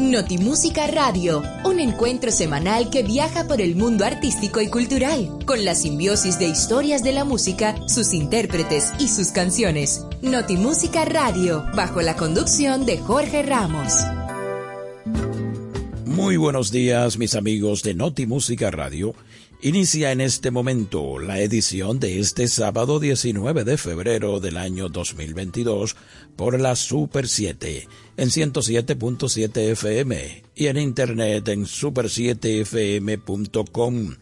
Notimúsica Radio, un encuentro semanal que viaja por el mundo artístico y cultural, con la simbiosis de historias de la música, sus intérpretes y sus canciones. Notimúsica Radio, bajo la conducción de Jorge Ramos. Muy buenos días, mis amigos de Notimúsica Radio. Inicia en este momento la edición de este sábado 19 de febrero del año 2022 por la Super 7 en 107.7 FM y en internet en super7fm.com.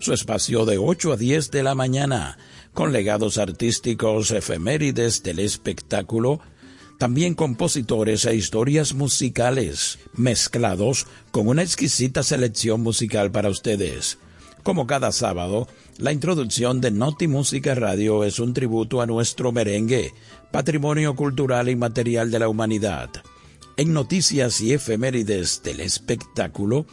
Su espacio de 8 a 10 de la mañana con legados artísticos efemérides del espectáculo, también compositores e historias musicales mezclados con una exquisita selección musical para ustedes. Como cada sábado, la introducción de Noti Música Radio es un tributo a nuestro merengue, patrimonio cultural y material de la humanidad. En noticias y efemérides del espectáculo,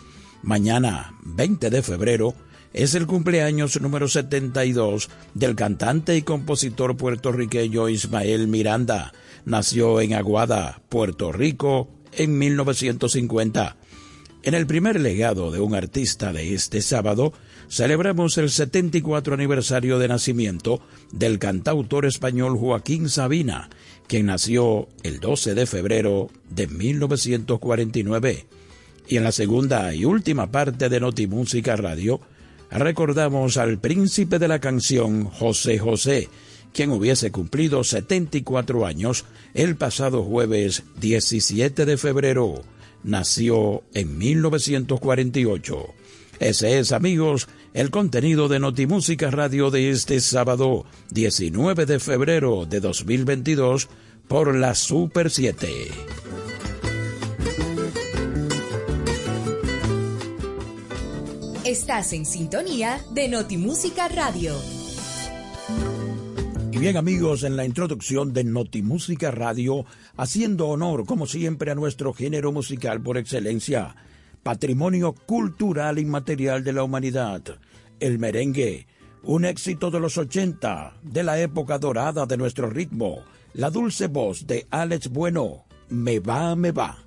mañana 20 de febrero es el cumpleaños número 72 del cantante y compositor puertorriqueño Ismael Miranda. Nació en Aguada, Puerto Rico, en 1950. En el primer legado de un artista de este sábado, celebramos el 74 aniversario de nacimiento del cantautor español Joaquín Sabina, quien nació el 12 de febrero de 1949. Y en la segunda y última parte de Notimúsica Radio, recordamos al príncipe de la canción José José, quien hubiese cumplido 74 años el pasado jueves 17 de febrero. Nació en 1948. Ese es, amigos, el contenido de Notimúsica Radio de este sábado 19 de febrero de 2022 por la Super 7. Estás en sintonía de Notimúsica Radio. Y bien amigos, en la introducción de Notimúsica Radio, haciendo honor como siempre a nuestro género musical por excelencia, patrimonio cultural inmaterial de la humanidad, el merengue, un éxito de los 80, de la época dorada de nuestro ritmo, la dulce voz de Alex Bueno, me va, me va.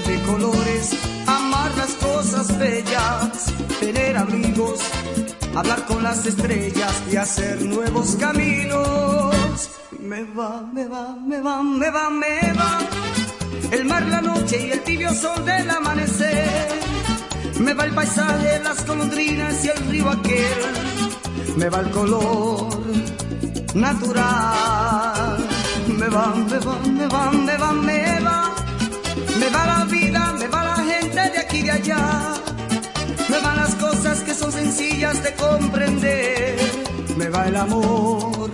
hablar con las estrellas y hacer nuevos caminos. Me va, me va, me va, me va, me va. El mar, la noche y el tibio sol del amanecer. Me va el paisaje, las colondrinas y el río aquel. Me va el color natural me va, me va, me va, me va, me va. Me va la vida, me va la gente de aquí y de allá. Me van las cosas que son sencillas de comprender. me va el amor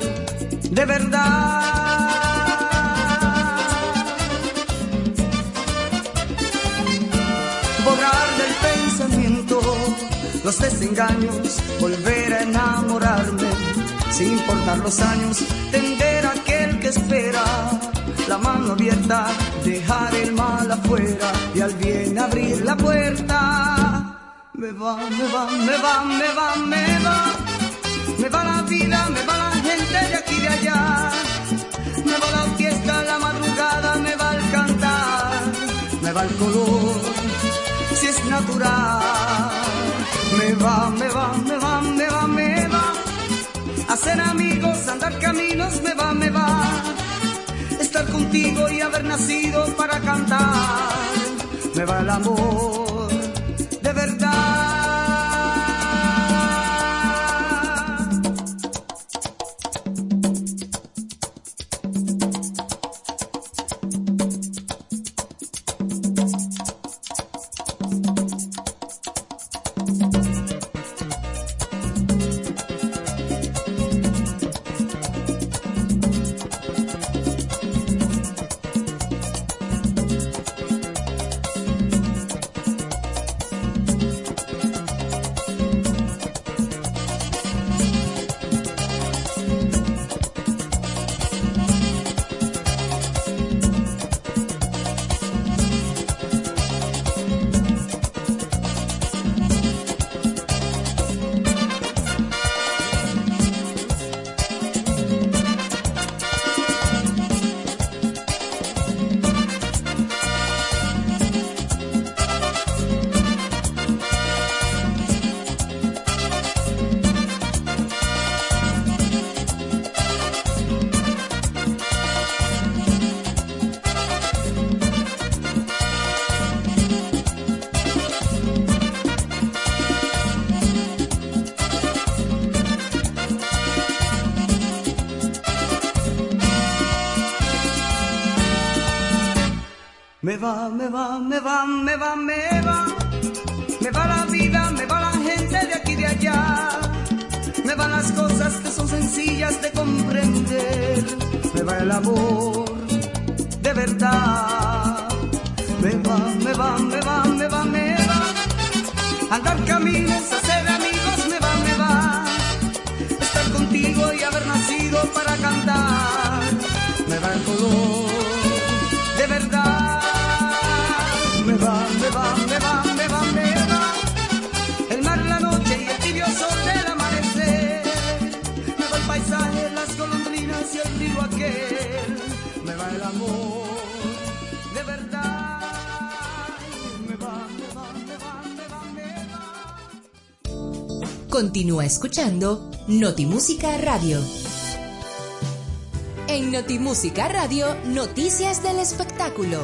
de verdad. Borrar del pensamiento los desengaños, volver a enamorarme, sin importar los años, tender a aquel que espera la mano abierta, dejar el mal afuera y al bien abrir la puerta. Me va, me va, me va, me va, me va. Me va la vida, me va la gente de aquí y de allá. Me va la fiesta, la madrugada, me va el cantar. Me va el color, si es natural. Me va, me va, me va, me va, me va. Hacer amigos, andar caminos, me va, me va. Estar contigo y haber nacido para cantar. Me va el amor, verdad. Va, me va, Continúa escuchando Notimúsica Radio. En Notimúsica Radio, noticias del espectáculo.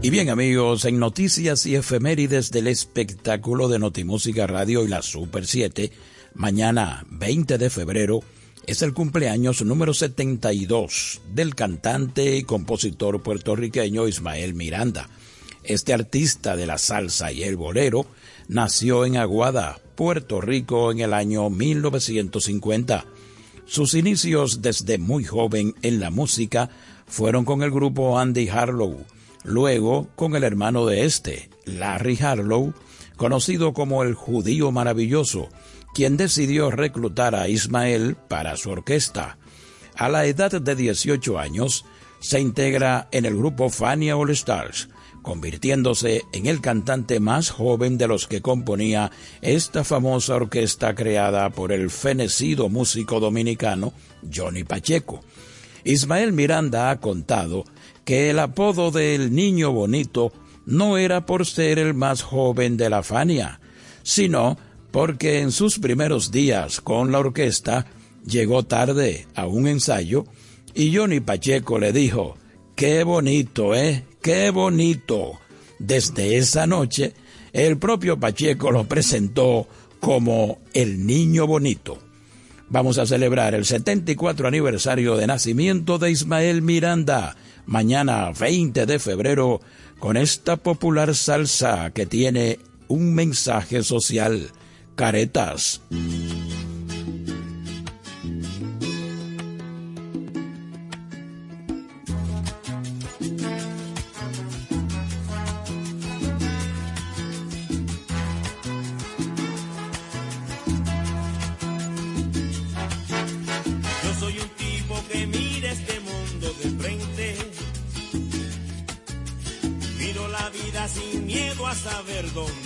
Y bien amigos, en noticias y efemérides del espectáculo de Notimúsica Radio y la Super 7, mañana 20 de febrero es el cumpleaños número 72 del cantante y compositor puertorriqueño Ismael Miranda. Este artista de la salsa y el bolero nació en Aguada, Puerto Rico en el año 1950. Sus inicios desde muy joven en la música fueron con el grupo Andy Harlow, luego con el hermano de este, Larry Harlow, conocido como el judío maravilloso, quien decidió reclutar a Ismael para su orquesta. A la edad de 18 años, se integra en el grupo Fania All Stars, convirtiéndose en el cantante más joven de los que componía esta famosa orquesta creada por el fenecido músico dominicano Johnny Pacheco. Ismael Miranda ha contado que el apodo del niño bonito no era por ser el más joven de la Fania, sino porque en sus primeros días con la orquesta llegó tarde a un ensayo y Johnny Pacheco le dijo, qué bonito, ¿eh? Qué bonito. Desde esa noche, el propio Pacheco lo presentó como el niño bonito. Vamos a celebrar el 74 aniversario de nacimiento de Ismael Miranda, mañana 20 de febrero, con esta popular salsa que tiene un mensaje social. Caretas. Saber dónde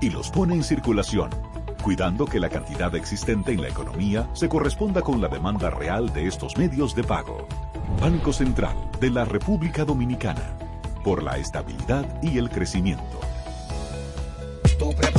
y los pone en circulación, cuidando que la cantidad existente en la economía se corresponda con la demanda real de estos medios de pago. Banco Central de la República Dominicana, por la estabilidad y el crecimiento. Tu prepago.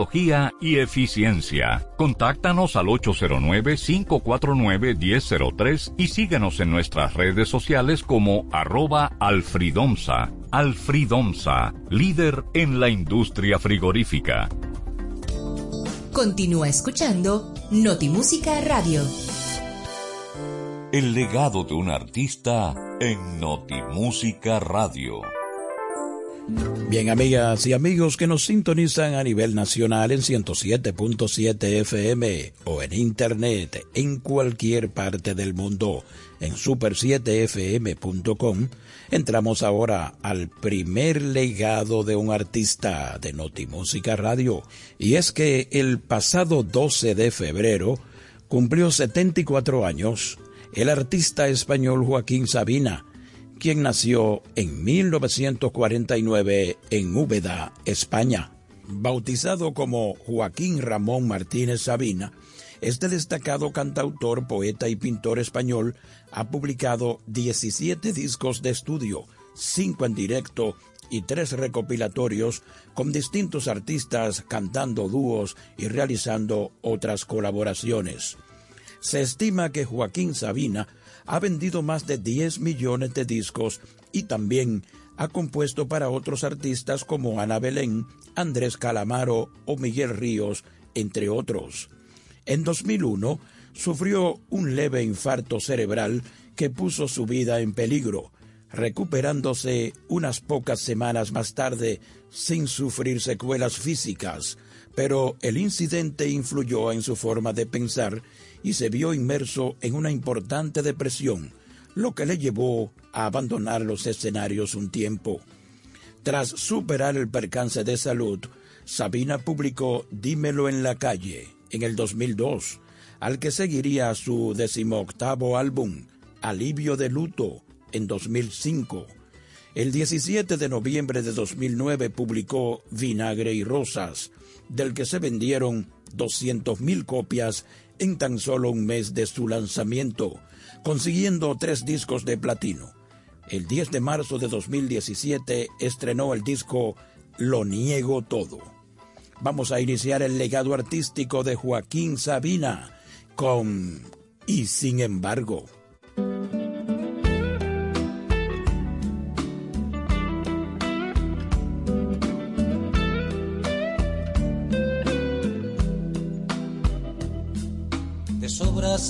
y eficiencia. Contáctanos al 809-549-1003 y síguenos en nuestras redes sociales como arroba alfridomsa. Alfridomsa, líder en la industria frigorífica. Continúa escuchando Notimúsica Radio. El legado de un artista en Notimúsica Radio. Bien, amigas y amigos que nos sintonizan a nivel nacional en 107.7 FM o en internet en cualquier parte del mundo en super7fm.com, entramos ahora al primer legado de un artista de Notimúsica Radio. Y es que el pasado 12 de febrero cumplió 74 años el artista español Joaquín Sabina, quien nació en 1949 en Úbeda, España. Bautizado como Joaquín Ramón Martínez Sabina, este destacado cantautor, poeta y pintor español ha publicado 17 discos de estudio, 5 en directo y 3 recopilatorios con distintos artistas cantando dúos y realizando otras colaboraciones. Se estima que Joaquín Sabina ha vendido más de 10 millones de discos y también ha compuesto para otros artistas como Ana Belén, Andrés Calamaro o Miguel Ríos, entre otros. En 2001 sufrió un leve infarto cerebral que puso su vida en peligro, recuperándose unas pocas semanas más tarde sin sufrir secuelas físicas, pero el incidente influyó en su forma de pensar y se vio inmerso en una importante depresión, lo que le llevó a abandonar los escenarios un tiempo. Tras superar el percance de salud, Sabina publicó Dímelo en la calle en el 2002, al que seguiría su decimoctavo álbum, Alivio de Luto, en 2005. El 17 de noviembre de 2009 publicó Vinagre y Rosas, del que se vendieron 200.000 copias en tan solo un mes de su lanzamiento, consiguiendo tres discos de platino. El 10 de marzo de 2017 estrenó el disco Lo Niego Todo. Vamos a iniciar el legado artístico de Joaquín Sabina con Y sin embargo.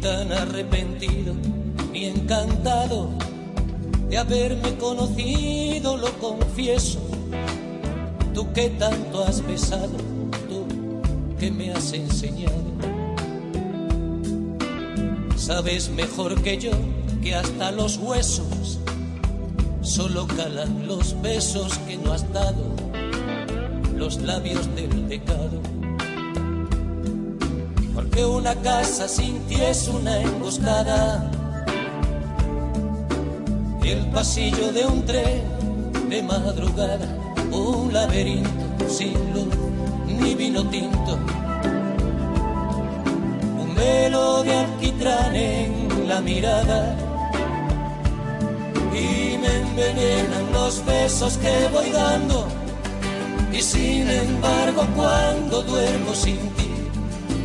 Tan arrepentido ni encantado de haberme conocido, lo confieso. Tú que tanto has besado, tú que me has enseñado. Sabes mejor que yo que hasta los huesos solo calan los besos que no has dado, los labios del pecado. Porque una casa sin ti es una emboscada, el pasillo de un tren de madrugada, un laberinto sin luz ni vino tinto, un velo de alquitrán en la mirada. Y me envenenan los besos que voy dando. Y sin embargo, cuando duermo sin ti,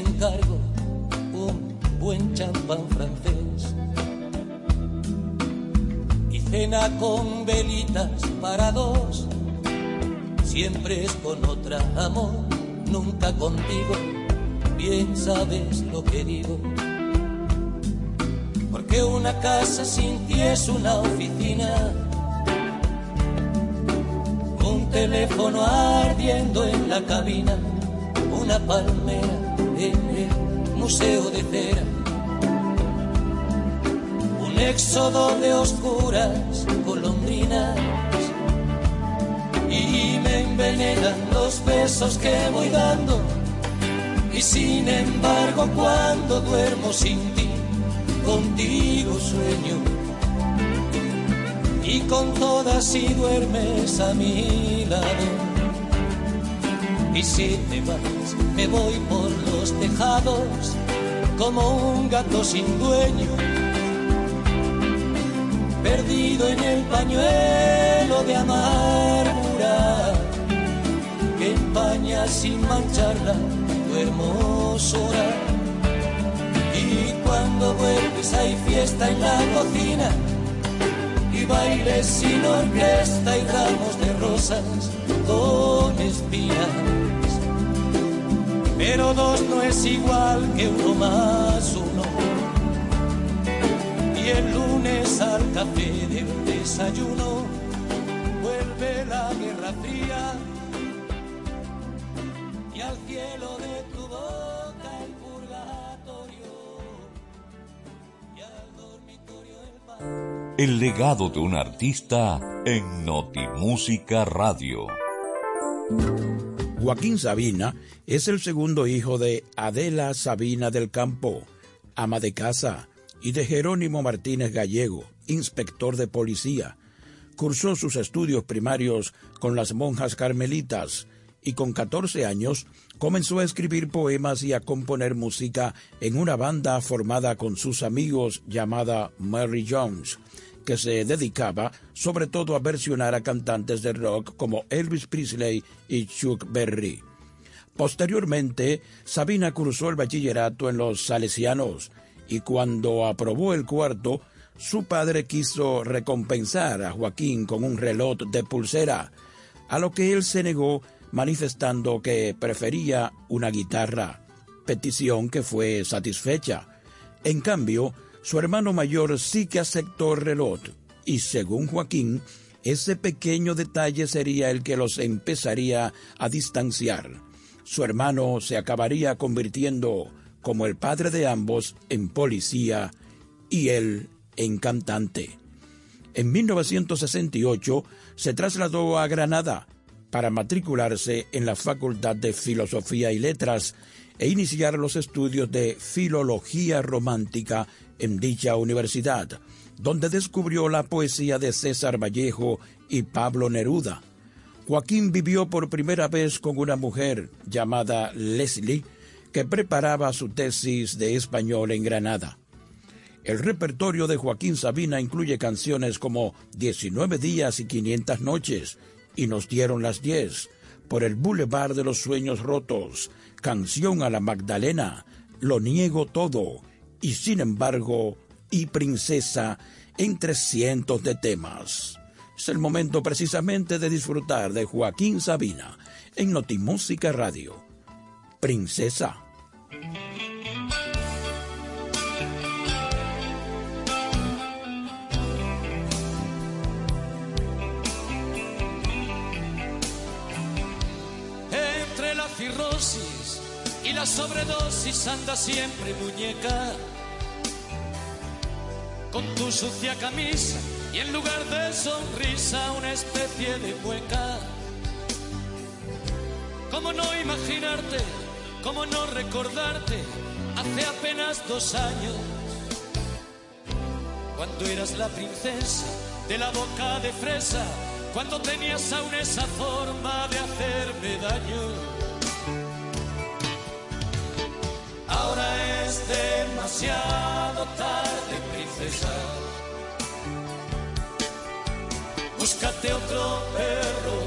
Encargo un buen champán francés. Y cena con velitas para dos, siempre es con otra amor, nunca contigo, bien sabes lo que digo. Porque una casa sin ti es una oficina. Teléfono ardiendo en la cabina, una palmera en el museo de cera, un éxodo de oscuras golondrinas. Y me envenenan los besos que voy dando. Y sin embargo cuando duermo sin ti, contigo sueño. Y con todas si duermes a mi lado. Y si te vas, me voy por los tejados como un gato sin dueño, perdido en el pañuelo de amargura que empaña sin mancharla tu hermosura. Y cuando vuelves hay fiesta en la cocina y bailes sin orquesta y ramos de rosas con espinas. Pero dos no es igual que uno más uno. Y el lunes al café del desayuno vuelve la guerra fría y al cielo de tu boca el purgatorio y al dormitorio el pan. El legado de un artista en Notimúsica Radio. Joaquín Sabina es el segundo hijo de Adela Sabina del Campo, ama de casa, y de Jerónimo Martínez Gallego, inspector de policía. Cursó sus estudios primarios con las monjas carmelitas y con 14 años comenzó a escribir poemas y a componer música en una banda formada con sus amigos llamada Mary Jones que se dedicaba sobre todo a versionar a cantantes de rock como Elvis Presley y Chuck Berry. Posteriormente, Sabina cursó el bachillerato en los Salesianos y cuando aprobó el cuarto, su padre quiso recompensar a Joaquín con un reloj de pulsera, a lo que él se negó manifestando que prefería una guitarra, petición que fue satisfecha. En cambio, su hermano mayor sí que aceptó el reloj y según Joaquín, ese pequeño detalle sería el que los empezaría a distanciar. Su hermano se acabaría convirtiendo, como el padre de ambos, en policía y él en cantante. En 1968 se trasladó a Granada para matricularse en la Facultad de Filosofía y Letras e iniciar los estudios de Filología Romántica en dicha universidad, donde descubrió la poesía de César Vallejo y Pablo Neruda. Joaquín vivió por primera vez con una mujer llamada Leslie, que preparaba su tesis de español en Granada. El repertorio de Joaquín Sabina incluye canciones como 19 días y 500 noches, y nos dieron las 10, por el Boulevard de los Sueños Rotos, Canción a la Magdalena, Lo Niego Todo, y sin embargo, y Princesa, entre cientos de temas. Es el momento precisamente de disfrutar de Joaquín Sabina en Notimúsica Radio. Princesa. Entre la cirrosis y la sobredosis anda siempre muñeca. Con tu sucia camisa y en lugar de sonrisa una especie de mueca. ¿Cómo no imaginarte? ¿Cómo no recordarte? Hace apenas dos años, cuando eras la princesa de la boca de fresa, cuando tenías aún esa forma de hacerme daño. Ahora es demasiado tarde, princesa. Búscate otro perro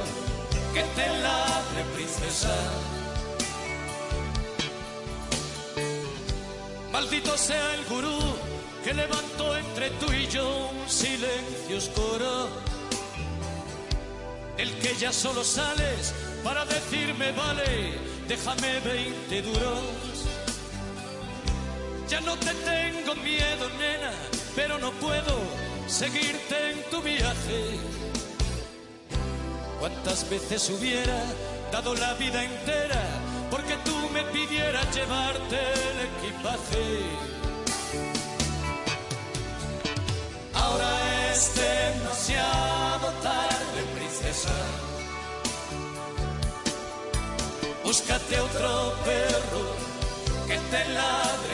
que te ladre, princesa. Maldito sea el gurú que levantó entre tú y yo un silencio oscuro. El que ya solo sales para decirme vale, déjame 20 duros. Ya no te tengo miedo, nena, pero no puedo seguirte en tu viaje. ¿Cuántas veces hubiera dado la vida entera porque tú me pidieras llevarte el equipaje? Ahora es demasiado tarde, princesa. Búscate otro perro que te ladre,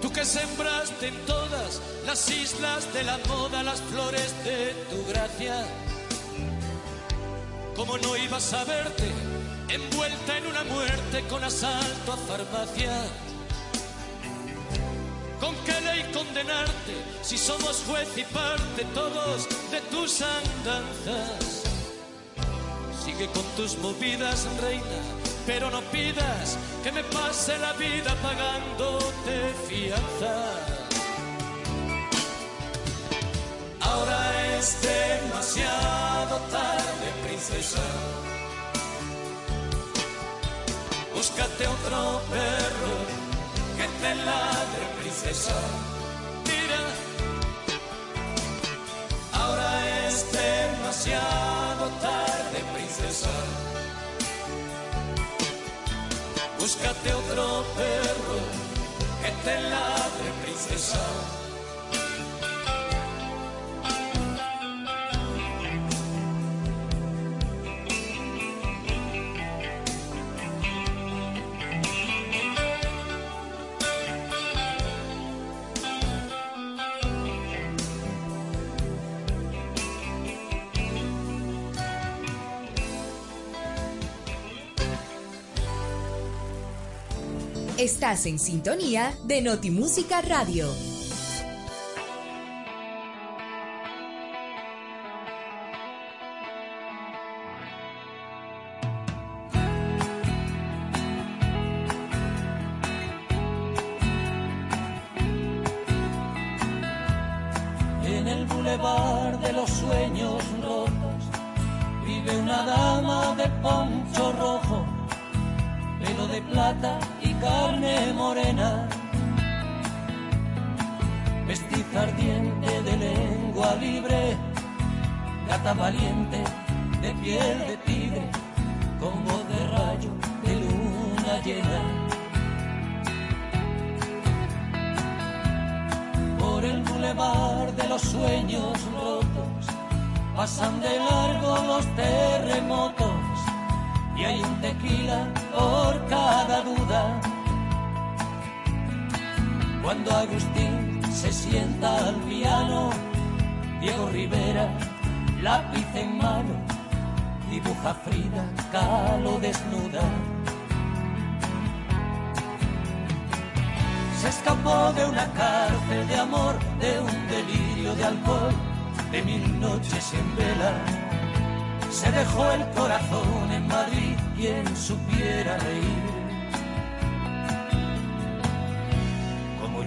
Tú que sembraste en todas las islas de la moda las flores de tu gracia. ¿Cómo no ibas a verte envuelta en una muerte con asalto a farmacia? ¿Con qué ley condenarte si somos juez y parte todos de tus andanzas? Sigue con tus movidas, reina, pero no pidas que me pase la vida pagándote fianza. Es demasiado tarde, princesa. Búscate otro perro que te ladre, princesa. Mira, ahora es demasiado tarde, princesa. Búscate otro perro que te ladre, princesa. Estás en sintonía de Notimúsica Radio.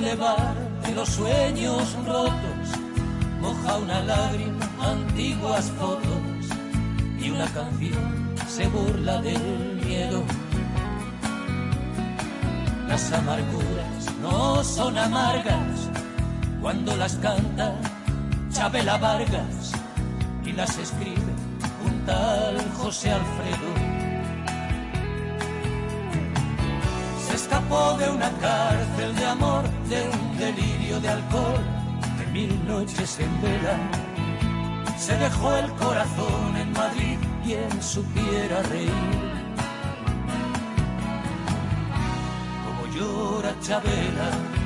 De los sueños rotos, moja una lágrima antiguas fotos y una canción se burla del miedo. Las amarguras no son amargas cuando las canta Chabela Vargas y las escribe un tal José Alfredo. Escapó de una cárcel de amor, de un delirio de alcohol, de mil noches en vela. Se dejó el corazón en Madrid, quien supiera reír. Como llora Chabela.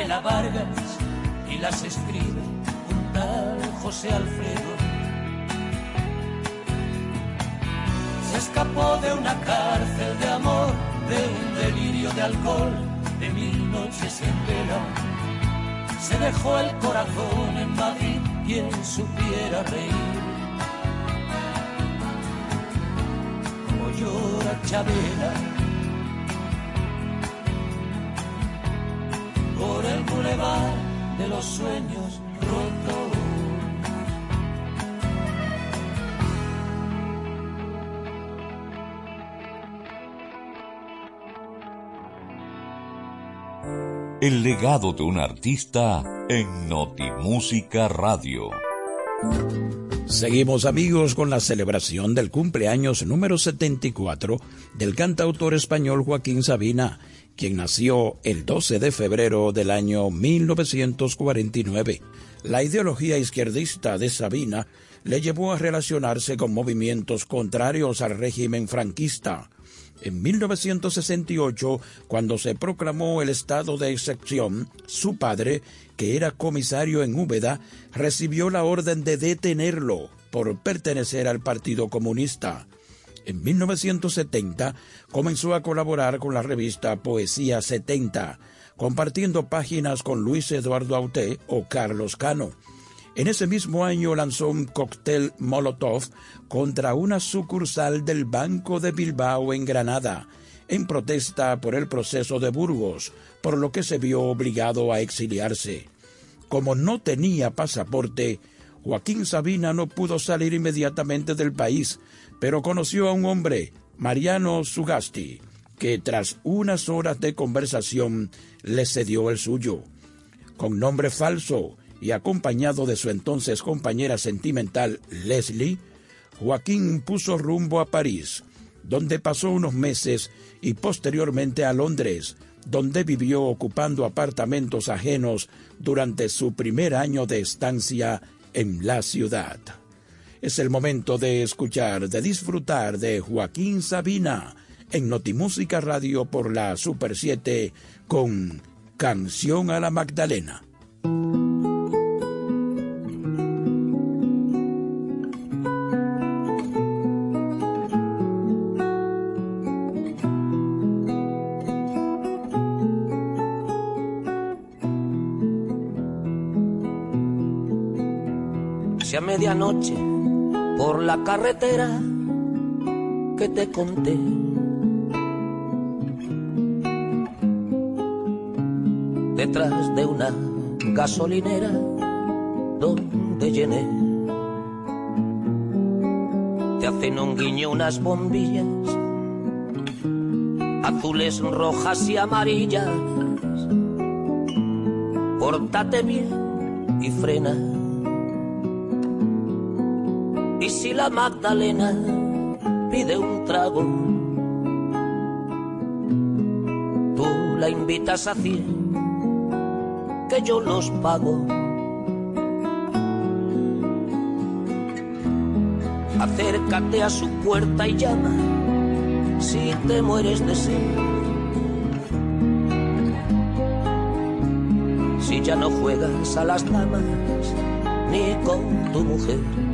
Chabela Vargas y las escribe un tal José Alfredo. Se escapó de una cárcel de amor, de un delirio de alcohol, de mil noches en vela. Se dejó el corazón en Madrid, quien supiera reír. Como llora Chabela los sueños rotos. El legado de un artista en Notimúsica Radio. Seguimos amigos con la celebración del cumpleaños número 74 del cantautor español Joaquín Sabina, quien nació el 12 de febrero del año 1949. La ideología izquierdista de Sabina le llevó a relacionarse con movimientos contrarios al régimen franquista. En 1968, cuando se proclamó el estado de excepción, su padre, que era comisario en Úbeda, recibió la orden de detenerlo por pertenecer al Partido Comunista. En 1970 comenzó a colaborar con la revista Poesía 70, compartiendo páginas con Luis Eduardo Auté o Carlos Cano. En ese mismo año lanzó un cóctel Molotov contra una sucursal del Banco de Bilbao en Granada, en protesta por el proceso de Burgos, por lo que se vio obligado a exiliarse. Como no tenía pasaporte, Joaquín Sabina no pudo salir inmediatamente del país, pero conoció a un hombre, Mariano Sugasti, que tras unas horas de conversación le cedió el suyo. Con nombre falso y acompañado de su entonces compañera sentimental Leslie, Joaquín puso rumbo a París, donde pasó unos meses y posteriormente a Londres, donde vivió ocupando apartamentos ajenos durante su primer año de estancia en la ciudad. Es el momento de escuchar, de disfrutar de Joaquín Sabina en Notimúsica Radio por la Super 7 con Canción a la Magdalena. La carretera que te conté detrás de una gasolinera donde llené. Te hacen un guiño unas bombillas, azules, rojas y amarillas. Pórtate bien y frena. La Magdalena pide un trago, tú la invitas a cien que yo los pago. Acércate a su puerta y llama si te mueres de sed. Si ya no juegas a las damas ni con tu mujer.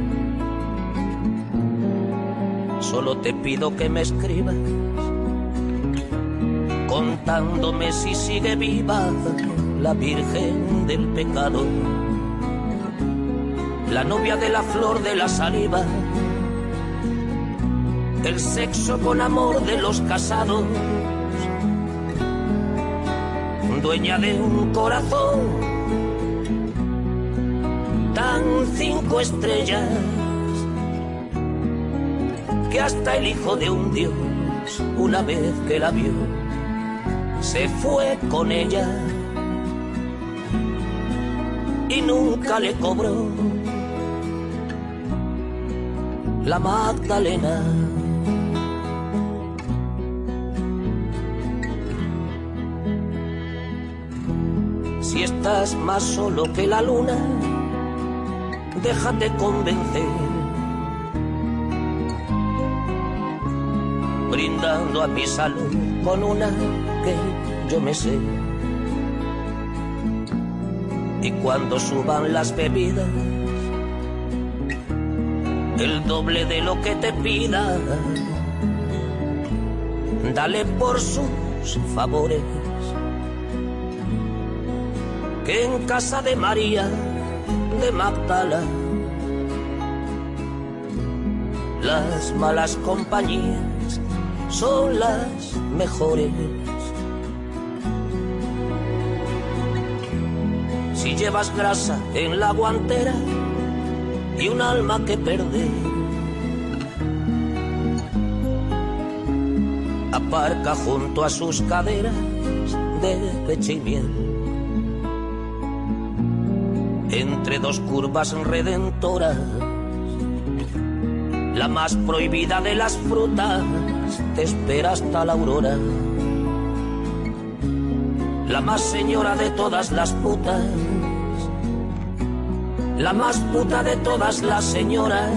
Solo te pido que me escribas contándome si sigue viva la Virgen del Pecado, la novia de la flor de la saliva, el sexo con amor de los casados, dueña de un corazón tan cinco estrellas que hasta el hijo de un dios, una vez que la vio, se fue con ella y nunca le cobró la Magdalena. Si estás más solo que la luna, déjate convencer. A mi salud con una que yo me sé y cuando suban las bebidas, el doble de lo que te pida, dale por sus favores. Que en casa de María de Magdala, las malas compañías son las mejores. si llevas grasa en la guantera y un alma que perder. Aparca junto a sus caderas de pecho y miel. Entre dos curvas redentoras, la más prohibida de las frutas te espera hasta la aurora. La más señora de todas las putas, la más puta de todas las señoras,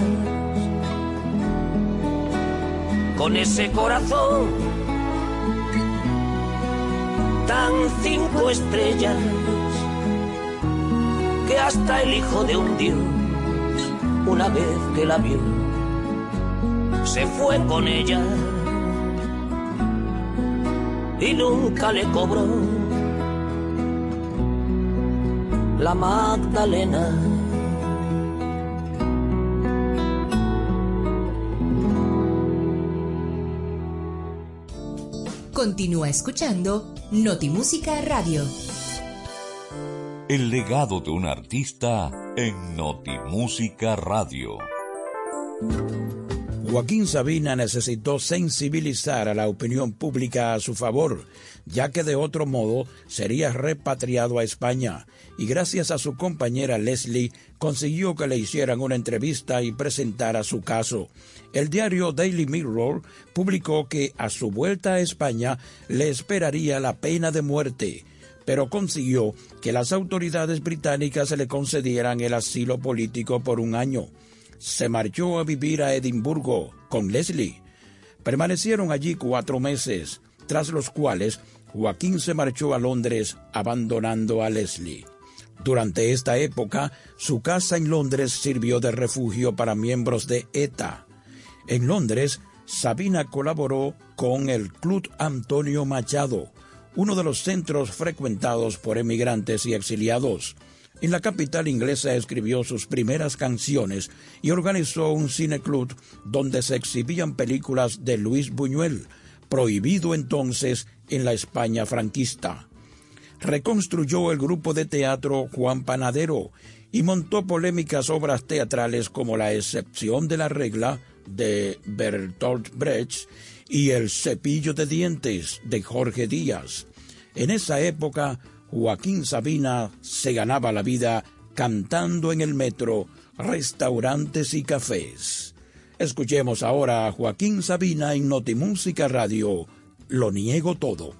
con ese corazón tan cinco estrellas que hasta el hijo de un dios, una vez que la vio, se fue con ella y nunca le cobró la Magdalena. Continúa escuchando Notimúsica Radio. El legado de un artista en Notimúsica Radio. Joaquín Sabina necesitó sensibilizar a la opinión pública a su favor, ya que de otro modo sería repatriado a España, y gracias a su compañera Leslie consiguió que le hicieran una entrevista y presentara su caso. El diario Daily Mirror publicó que a su vuelta a España le esperaría la pena de muerte, pero consiguió que las autoridades británicas le concedieran el asilo político por un año se marchó a vivir a Edimburgo con Leslie. Permanecieron allí cuatro meses, tras los cuales Joaquín se marchó a Londres abandonando a Leslie. Durante esta época, su casa en Londres sirvió de refugio para miembros de ETA. En Londres, Sabina colaboró con el Club Antonio Machado, uno de los centros frecuentados por emigrantes y exiliados. En la capital inglesa escribió sus primeras canciones y organizó un cineclub donde se exhibían películas de Luis Buñuel, prohibido entonces en la España franquista. Reconstruyó el grupo de teatro Juan Panadero y montó polémicas obras teatrales como La excepción de la regla de Bertolt Brecht y El cepillo de dientes de Jorge Díaz. En esa época Joaquín Sabina se ganaba la vida cantando en el metro, restaurantes y cafés. Escuchemos ahora a Joaquín Sabina en Notimúsica Radio. Lo niego todo.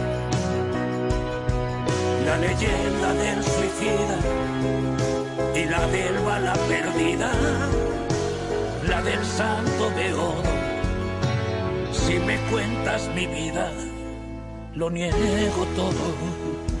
la leyenda del suicida y la del bala perdida, la del santo beodo. Si me cuentas mi vida, lo niego todo.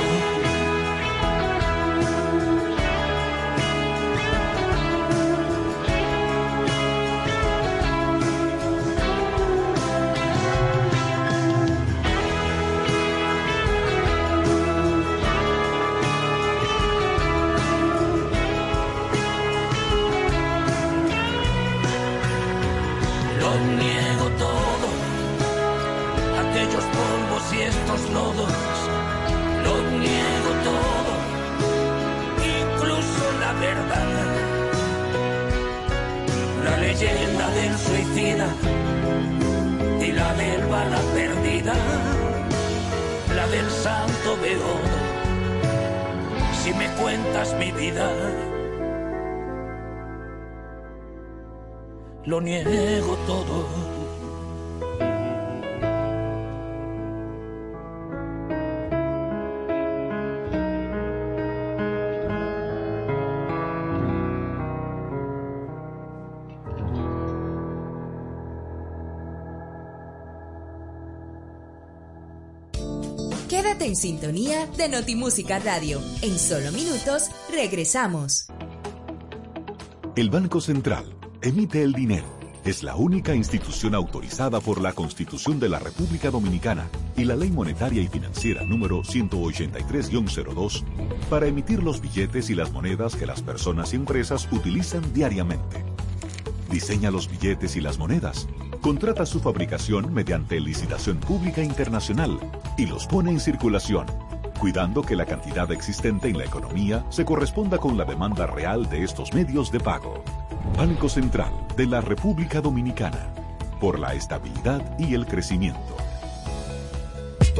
En sintonía de Notimúsica Radio. En solo minutos regresamos. El Banco Central emite el dinero. Es la única institución autorizada por la Constitución de la República Dominicana y la Ley Monetaria y Financiera número 183-02 para emitir los billetes y las monedas que las personas y empresas utilizan diariamente. Diseña los billetes y las monedas, contrata su fabricación mediante licitación pública internacional y los pone en circulación, cuidando que la cantidad existente en la economía se corresponda con la demanda real de estos medios de pago. Banco Central de la República Dominicana, por la estabilidad y el crecimiento.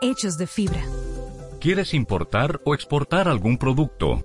hechos de fibra. ¿Quieres importar o exportar algún producto?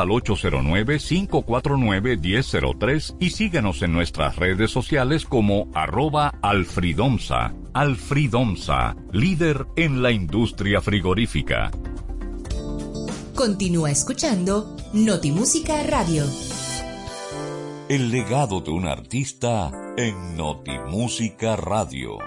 al 809-549-1003 y síguenos en nuestras redes sociales como arroba alfridomsa. Alfridomsa, líder en la industria frigorífica. Continúa escuchando Notimúsica Radio. El legado de un artista en Notimúsica Radio.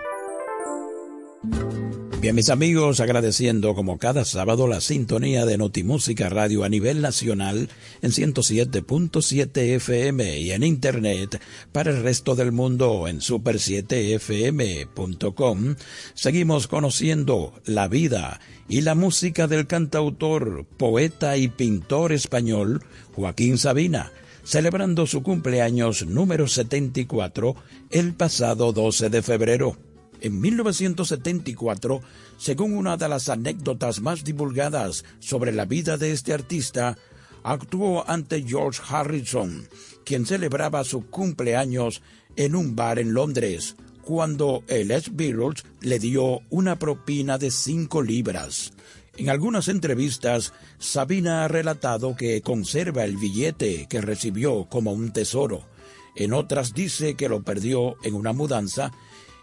Bien, mis amigos, agradeciendo como cada sábado la sintonía de Notimúsica Radio a nivel nacional en 107.7 FM y en Internet para el resto del mundo en super7fm.com, seguimos conociendo la vida y la música del cantautor, poeta y pintor español Joaquín Sabina, celebrando su cumpleaños número 74 el pasado 12 de febrero. En 1974, según una de las anécdotas más divulgadas sobre la vida de este artista, actuó ante George Harrison, quien celebraba su cumpleaños en un bar en Londres, cuando el ex Beatles le dio una propina de cinco libras. En algunas entrevistas, Sabina ha relatado que conserva el billete que recibió como un tesoro. En otras dice que lo perdió en una mudanza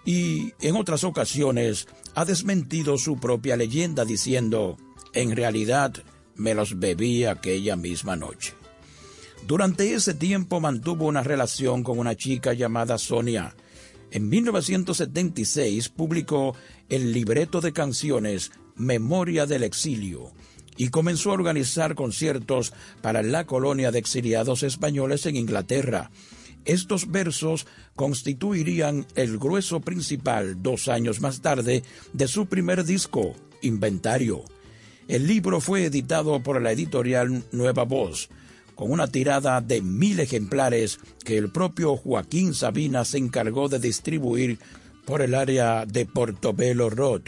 y en otras ocasiones ha desmentido su propia leyenda diciendo, en realidad me los bebí aquella misma noche. Durante ese tiempo mantuvo una relación con una chica llamada Sonia. En 1976 publicó el libreto de canciones Memoria del Exilio y comenzó a organizar conciertos para la colonia de exiliados españoles en Inglaterra. Estos versos constituirían el grueso principal dos años más tarde de su primer disco, Inventario. El libro fue editado por la editorial Nueva Voz, con una tirada de mil ejemplares que el propio Joaquín Sabina se encargó de distribuir por el área de Portobelo Road,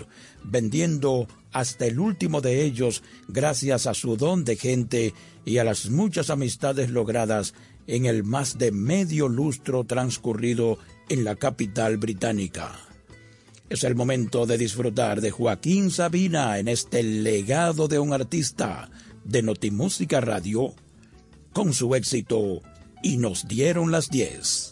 vendiendo hasta el último de ellos gracias a su don de gente y a las muchas amistades logradas en el más de medio lustro transcurrido en la capital británica. Es el momento de disfrutar de Joaquín Sabina en este legado de un artista de Notimúsica Radio con su éxito Y nos dieron las 10.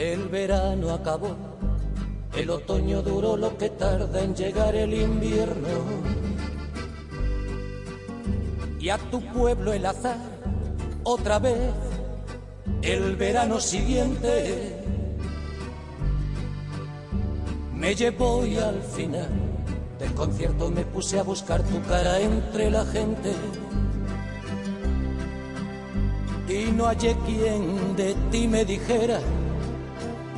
El verano acabó, el otoño duró lo que tarda en llegar el invierno. Y a tu pueblo el azar, otra vez, el verano siguiente, me llevó y al final del concierto me puse a buscar tu cara entre la gente. Y no hallé quien de ti me dijera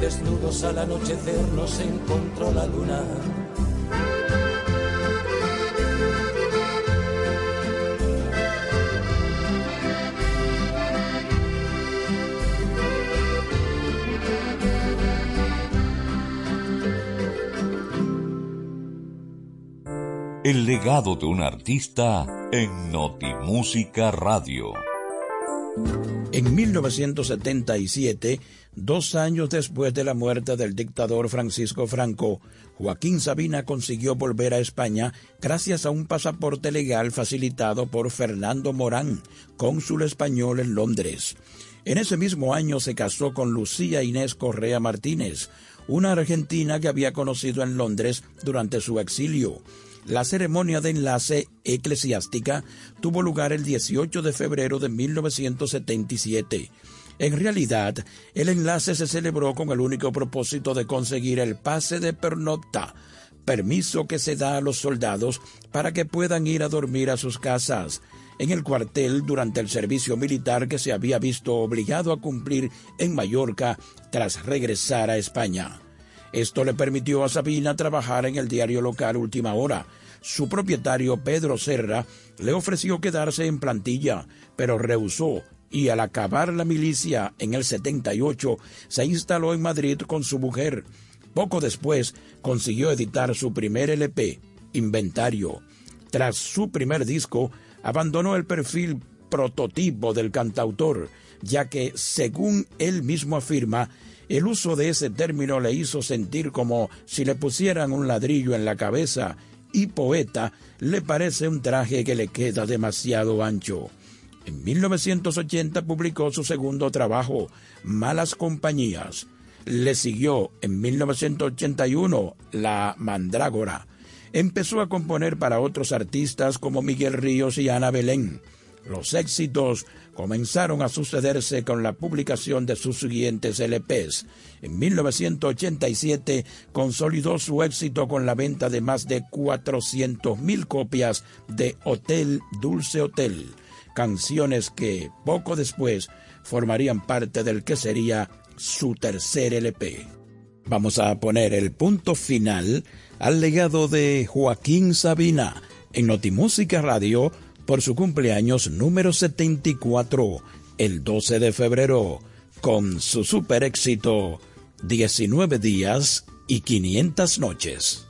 desnudos al anochecer nos encontró la luna. El legado de un artista en Notimúsica Radio. En 1977, dos años después de la muerte del dictador Francisco Franco, Joaquín Sabina consiguió volver a España gracias a un pasaporte legal facilitado por Fernando Morán, cónsul español en Londres. En ese mismo año se casó con Lucía Inés Correa Martínez, una argentina que había conocido en Londres durante su exilio. La ceremonia de enlace eclesiástica tuvo lugar el 18 de febrero de 1977. En realidad, el enlace se celebró con el único propósito de conseguir el pase de pernocta, permiso que se da a los soldados para que puedan ir a dormir a sus casas, en el cuartel durante el servicio militar que se había visto obligado a cumplir en Mallorca tras regresar a España. Esto le permitió a Sabina trabajar en el diario local Última Hora. Su propietario Pedro Serra le ofreció quedarse en plantilla, pero rehusó y al acabar la milicia en el 78 se instaló en Madrid con su mujer. Poco después consiguió editar su primer LP, Inventario. Tras su primer disco, abandonó el perfil prototipo del cantautor, ya que, según él mismo afirma, el uso de ese término le hizo sentir como si le pusieran un ladrillo en la cabeza y poeta le parece un traje que le queda demasiado ancho. En 1980 publicó su segundo trabajo, Malas Compañías. Le siguió en 1981 La Mandrágora. Empezó a componer para otros artistas como Miguel Ríos y Ana Belén. Los éxitos comenzaron a sucederse con la publicación de sus siguientes LPs. En 1987 consolidó su éxito con la venta de más de 400.000 copias de Hotel Dulce Hotel, canciones que poco después formarían parte del que sería su tercer LP. Vamos a poner el punto final al legado de Joaquín Sabina en Notimúsica Radio por su cumpleaños número 74, el 12 de febrero, con su super éxito 19 días y 500 noches.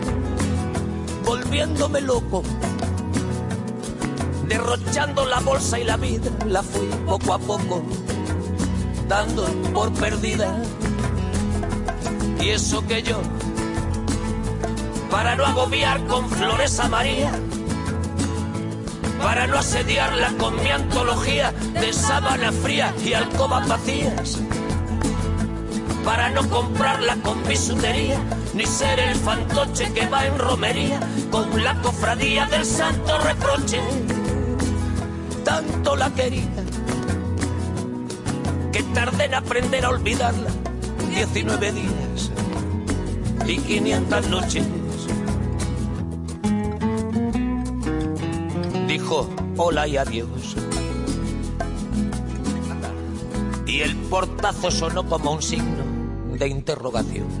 volviéndome loco. Derrochando la bolsa y la vida, la fui poco a poco, dando por perdida. Y eso que yo, para no agobiar con flores a María, para no asediarla con mi antología de sábana fría y alcobas vacías, para no comprarla con bisutería ni ser el fantoche que va en romería con la cofradía del santo reproche. Tanto la querida que tardé en aprender a olvidarla 19 días y 500 noches. Dijo hola y adiós. Y el portazo sonó como un signo de interrogación.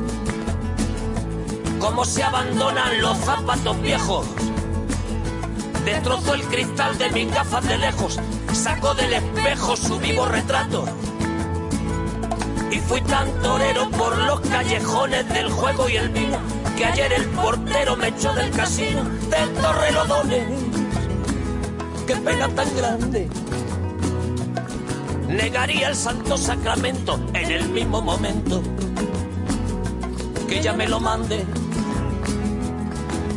como se abandonan los zapatos viejos. Destrozó el cristal de mis gafas de lejos, sacó del espejo su vivo retrato. Y fui tan torero por los callejones del juego y el vino, que ayer el portero me echó del casino del Torrelodones. Qué pena tan grande. Negaría el santo sacramento en el mismo momento que ella me lo mande.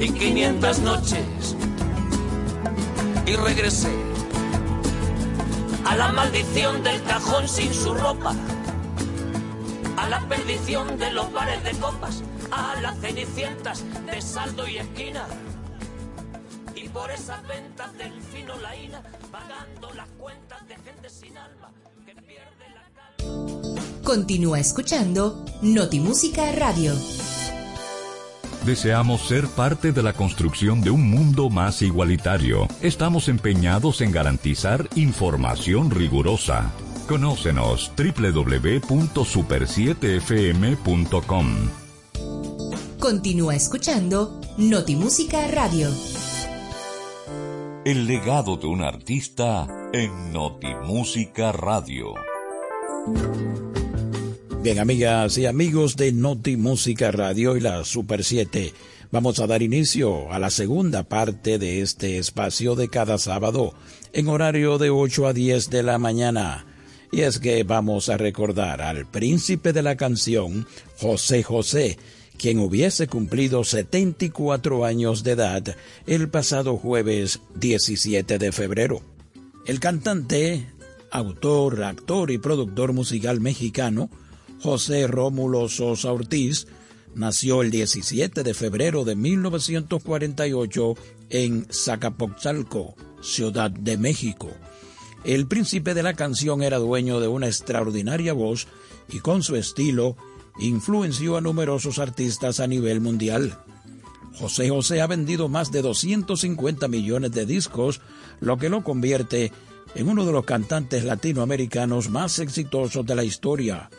y 500 noches. Y regresé a la maldición del cajón sin su ropa, a la perdición de los bares de copas, a las cenicientas de saldo y esquina. Y por esas ventas del fino laína, pagando las cuentas de gente sin alma que pierde la calma. Continúa escuchando Notimúsica Radio. Deseamos ser parte de la construcción de un mundo más igualitario. Estamos empeñados en garantizar información rigurosa. Conócenos www.super7fm.com. Continúa escuchando Notimúsica Radio. El legado de un artista en Notimúsica Radio. Bien, amigas y amigos de Noti Música Radio y la Super 7, vamos a dar inicio a la segunda parte de este espacio de cada sábado en horario de 8 a 10 de la mañana. Y es que vamos a recordar al príncipe de la canción, José José, quien hubiese cumplido 74 años de edad el pasado jueves 17 de febrero. El cantante, autor, actor y productor musical mexicano, José Rómulo Sosa Ortiz nació el 17 de febrero de 1948 en Zacapotzalco, Ciudad de México. El príncipe de la canción era dueño de una extraordinaria voz y con su estilo influenció a numerosos artistas a nivel mundial. José José ha vendido más de 250 millones de discos, lo que lo convierte en uno de los cantantes latinoamericanos más exitosos de la historia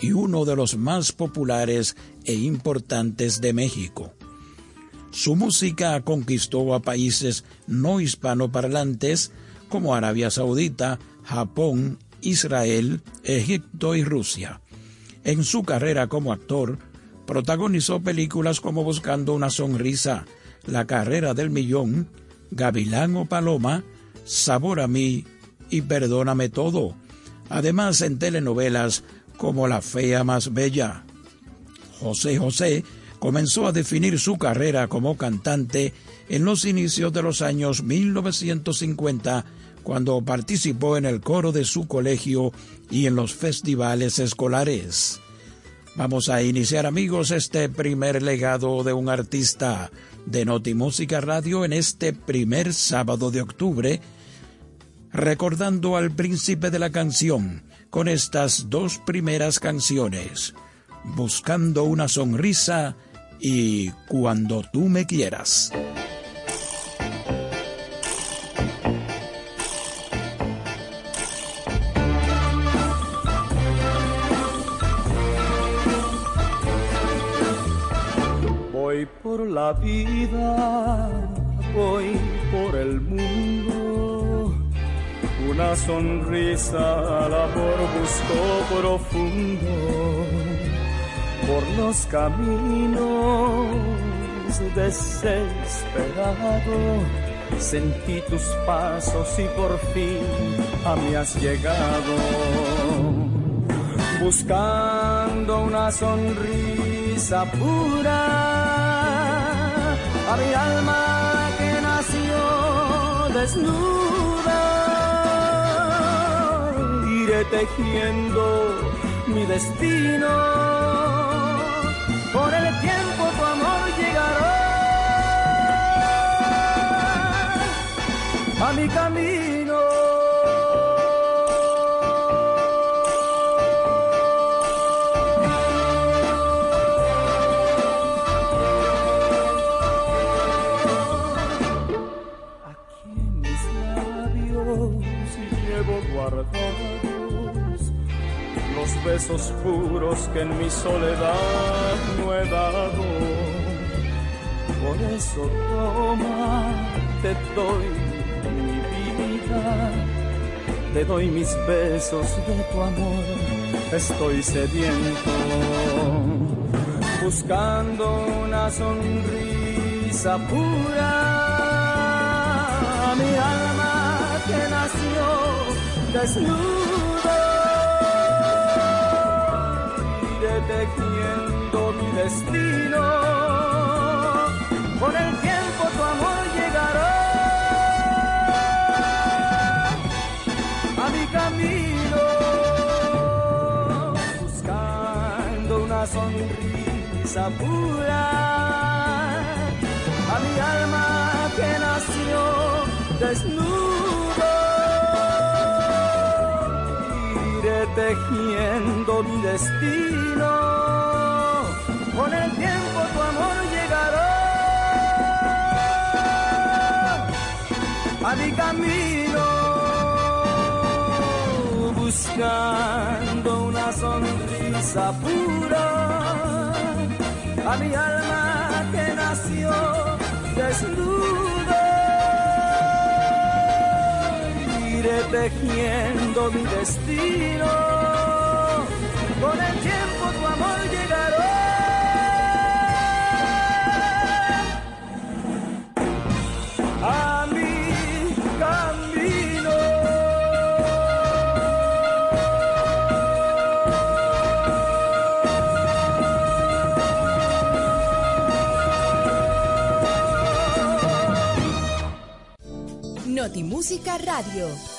y uno de los más populares e importantes de México. Su música conquistó a países no hispanoparlantes como Arabia Saudita, Japón, Israel, Egipto y Rusia. En su carrera como actor, protagonizó películas como Buscando una sonrisa, La carrera del millón, Gavilán o Paloma, Sabor a mí y Perdóname todo. Además en telenovelas como la fea más bella. José José comenzó a definir su carrera como cantante en los inicios de los años 1950, cuando participó en el coro de su colegio y en los festivales escolares. Vamos a iniciar amigos este primer legado de un artista de Notimúsica Radio en este primer sábado de octubre, recordando al príncipe de la canción, con estas dos primeras canciones, Buscando una sonrisa y Cuando tú me quieras. Voy por la vida, voy por el mundo una sonrisa labor buscó profundo por los caminos desesperado. Sentí tus pasos y por fin a mí has llegado. Buscando una sonrisa pura a mi alma que nació desnuda. Iré tejiendo mi destino. Por el tiempo tu amor llegará a mi camino. Besos puros que en mi soledad no he dado. Por eso toma, te doy mi vida, te doy mis besos de tu amor, estoy sediento, buscando una sonrisa pura, mi alma que nació desnuda, tejiendo mi destino, con el tiempo tu amor llegará. a mi camino, buscando una sonrisa pura, a mi alma que nació desnudo. Iré tejiendo mi destino, mi camino buscando una sonrisa pura a mi alma que nació desnuda. Iré tejiendo mi destino, con el Notimúsica Radio.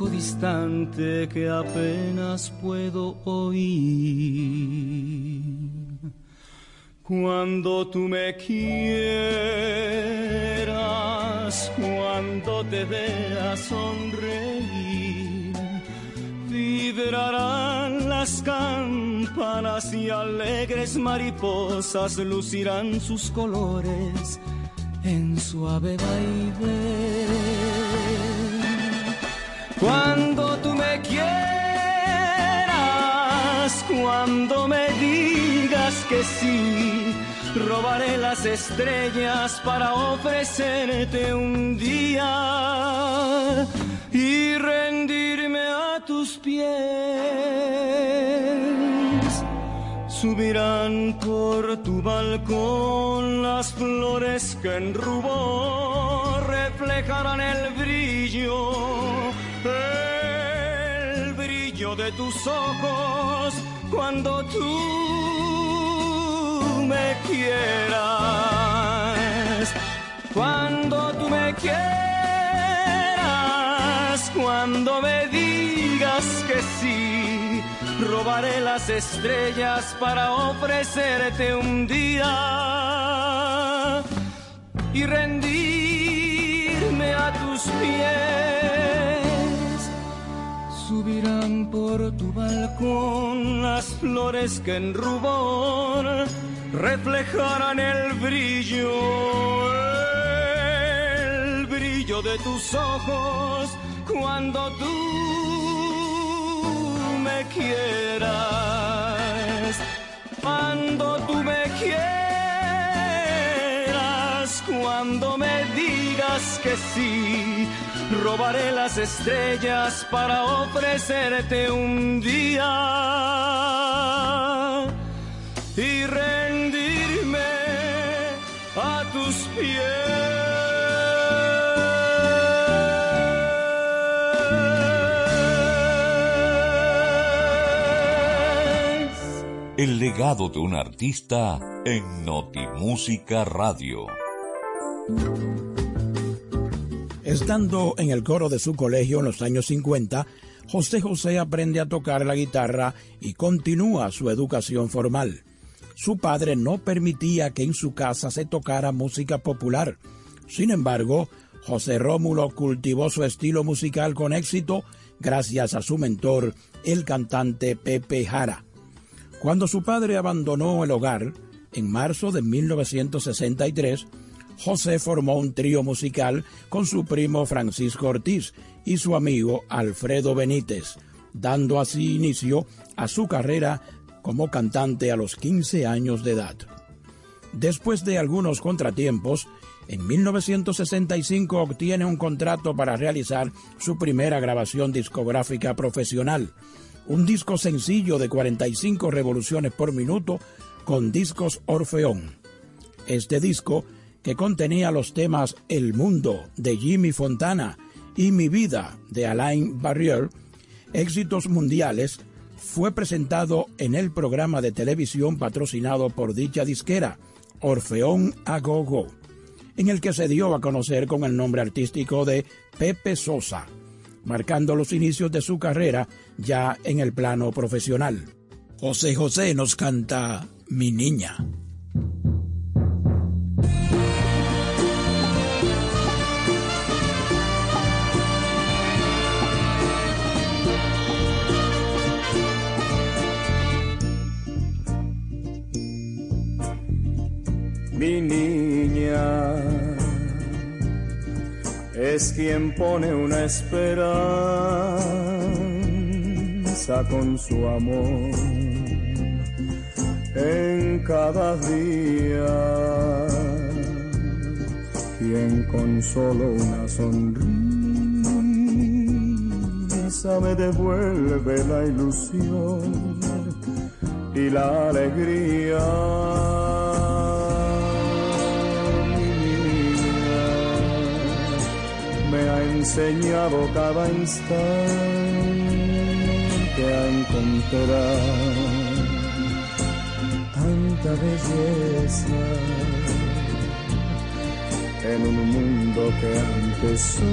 Distante que apenas puedo oír. Cuando tú me quieras, cuando te veas sonreír, vibrarán las campanas y alegres mariposas lucirán sus colores en suave baile. Cuando tú me quieras, cuando me digas que sí, robaré las estrellas para ofrecerte un día y rendirme a tus pies. Subirán por tu balcón las flores que en rubor reflejarán el brillo, el brillo de tus ojos cuando tú me quieras. Cuando tú me quieras, cuando me digas que sí, robaré las estrellas para ofrecerte un día y rendirme a tus pies. Subirán por tu balcón las flores que en rubor reflejarán el brillo, el brillo de tus ojos cuando tú me quieras, cuando tú me quieras, cuando me digas que sí, robaré las estrellas para ofrecerte un día y rendirme a tus pies. El legado de un artista en Notimúsica Radio. Estando en el coro de su colegio en los años 50, José José aprende a tocar la guitarra y continúa su educación formal. Su padre no permitía que en su casa se tocara música popular. Sin embargo, José Rómulo cultivó su estilo musical con éxito gracias a su mentor, el cantante Pepe Jara. Cuando su padre abandonó el hogar, en marzo de 1963, José formó un trío musical con su primo Francisco Ortiz y su amigo Alfredo Benítez, dando así inicio a su carrera como cantante a los 15 años de edad. Después de algunos contratiempos, en 1965 obtiene un contrato para realizar su primera grabación discográfica profesional, un disco sencillo de 45 revoluciones por minuto con discos Orfeón. Este disco, que contenía los temas El Mundo de Jimmy Fontana y Mi Vida de Alain Barrier, éxitos mundiales, fue presentado en el programa de televisión patrocinado por dicha disquera, Orfeón a Go Go, en el que se dio a conocer con el nombre artístico de Pepe Sosa, marcando los inicios de su carrera ya en el plano profesional. José José nos canta Mi Niña. Mi niña es quien pone una esperanza con su amor en cada día, quien con solo una sonrisa me devuelve la ilusión y la alegría. Me ha enseñado cada instante a encontrar tanta belleza en un mundo que antes solo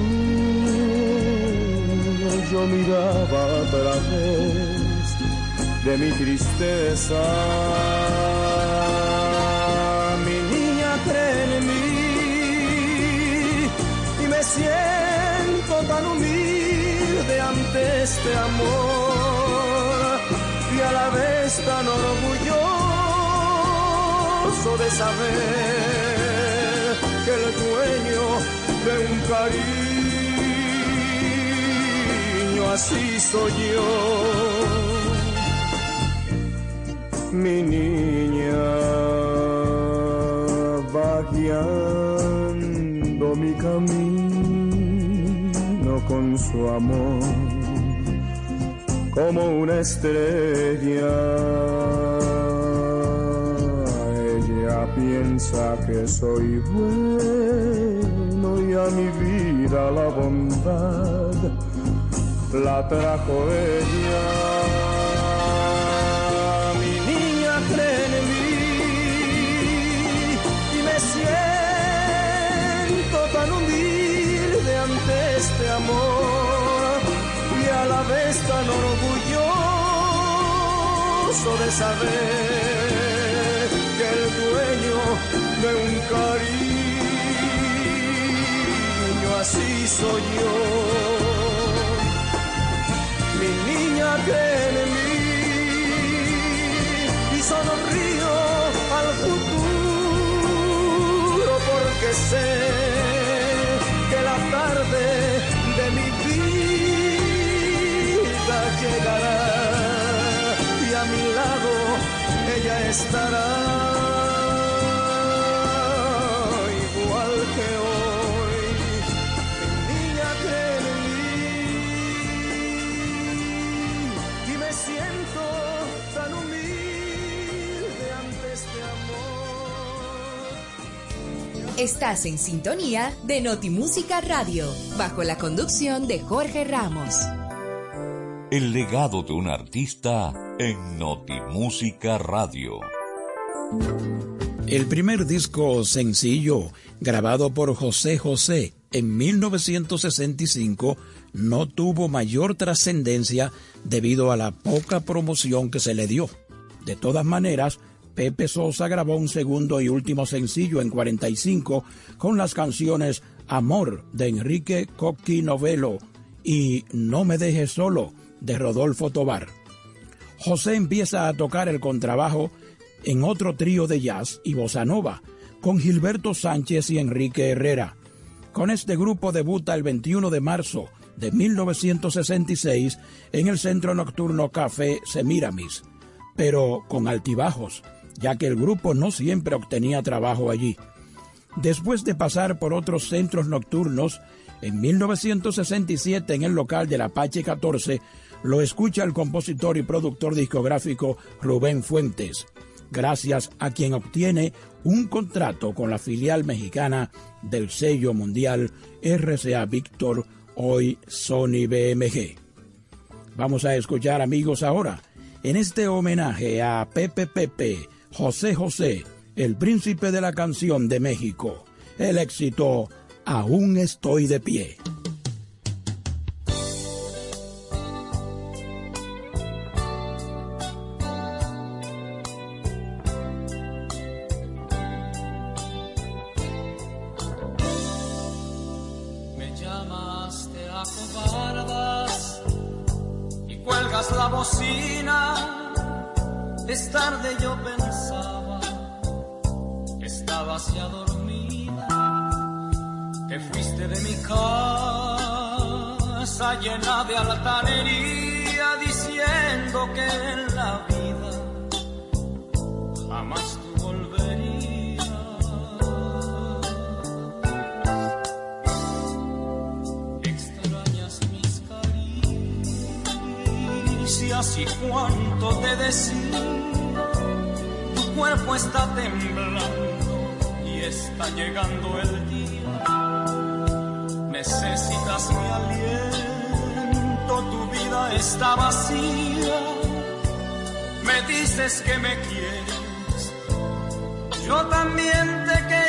yo miraba a través de mi tristeza. Me siento tan humilde ante este amor y a la vez tan orgulloso de saber que el dueño de un cariño así soy yo. Mi niña con su amor como una estrella. Ella piensa que soy bueno y a mi vida la bondad la trajo ella. Vez tan orgulloso de saber que el dueño de un así soy yo. Mi niña cree en mí y sonrío al futuro porque sé ella estará. Igual que hoy, mi niña cree en mí y me siento tan humilde ante este amor. Estás en sintonía de Notimúsica Radio, bajo la conducción de Jorge Ramos. El legado de un artista en Notimúsica Radio. El primer disco sencillo, grabado por José José en 1965, no tuvo mayor trascendencia debido a la poca promoción que se le dio. De todas maneras, Pepe Sosa grabó un segundo y último sencillo en 45 con las canciones Amor de Enrique Coqui Novelo y No me dejes solo de Rodolfo Tobar. José empieza a tocar el contrabajo en otro trío de jazz y bossa nova, con Gilberto Sánchez y Enrique Herrera. Con este grupo debuta el 21 de marzo de 1966 en el centro nocturno Café Semiramis, pero con altibajos, ya que el grupo no siempre obtenía trabajo allí. Después de pasar por otros centros nocturnos, en 1967 en el local del Apache 14, lo escucha el compositor y productor discográfico Rubén Fuentes, gracias a quien obtiene un contrato con la filial mexicana del sello mundial RCA Victor, hoy Sony BMG. Vamos a escuchar amigos ahora, en este homenaje a Pepe Pepe, José José, el príncipe de la canción de México, el éxito Aún estoy de pie. Y cuánto te decía. Tu cuerpo está temblando y está llegando el día. Necesitas mi aliento, tu vida está vacía. Me dices que me quieres, yo también te quería.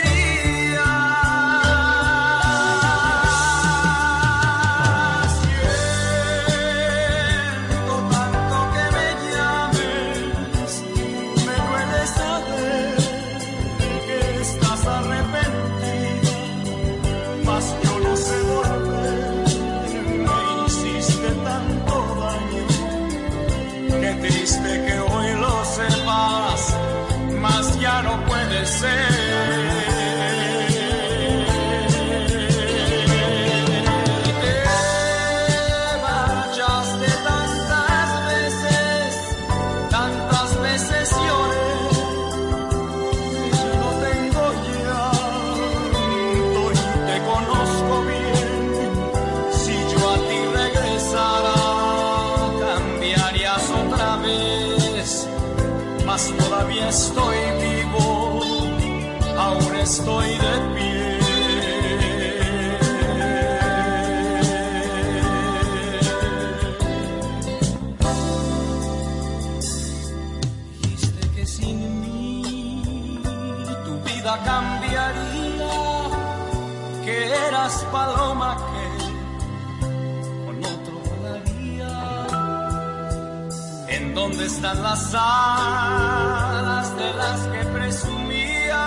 Las alas de las que presumías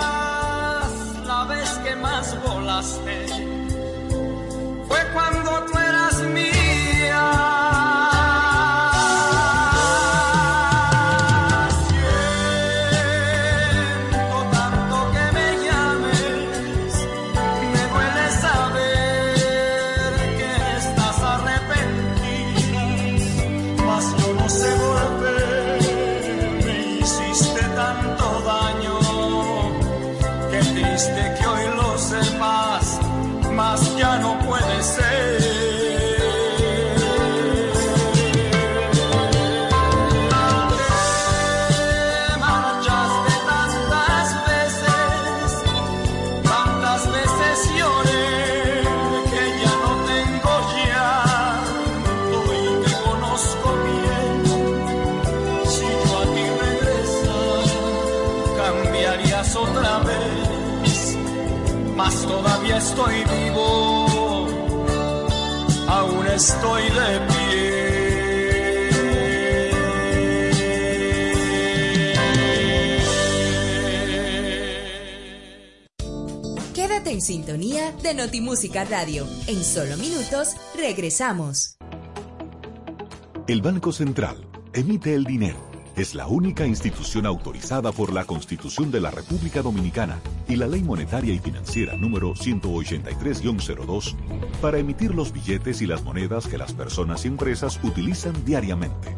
la vez que más volaste? De Notimúsica Radio. En solo minutos regresamos. El Banco Central emite el dinero es la única institución autorizada por la Constitución de la República Dominicana y la Ley Monetaria y Financiera número 183-02 para emitir los billetes y las monedas que las personas y empresas utilizan diariamente.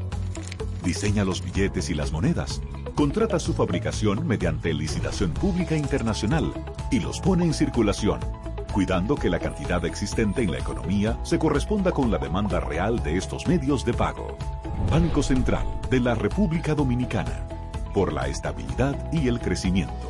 Diseña los billetes y las monedas, contrata su fabricación mediante licitación pública internacional y los pone en circulación, cuidando que la cantidad existente en la economía se corresponda con la demanda real de estos medios de pago. Banco Central de la República Dominicana, por la estabilidad y el crecimiento.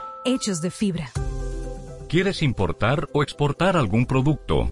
hechos de fibra. ¿Quieres importar o exportar algún producto?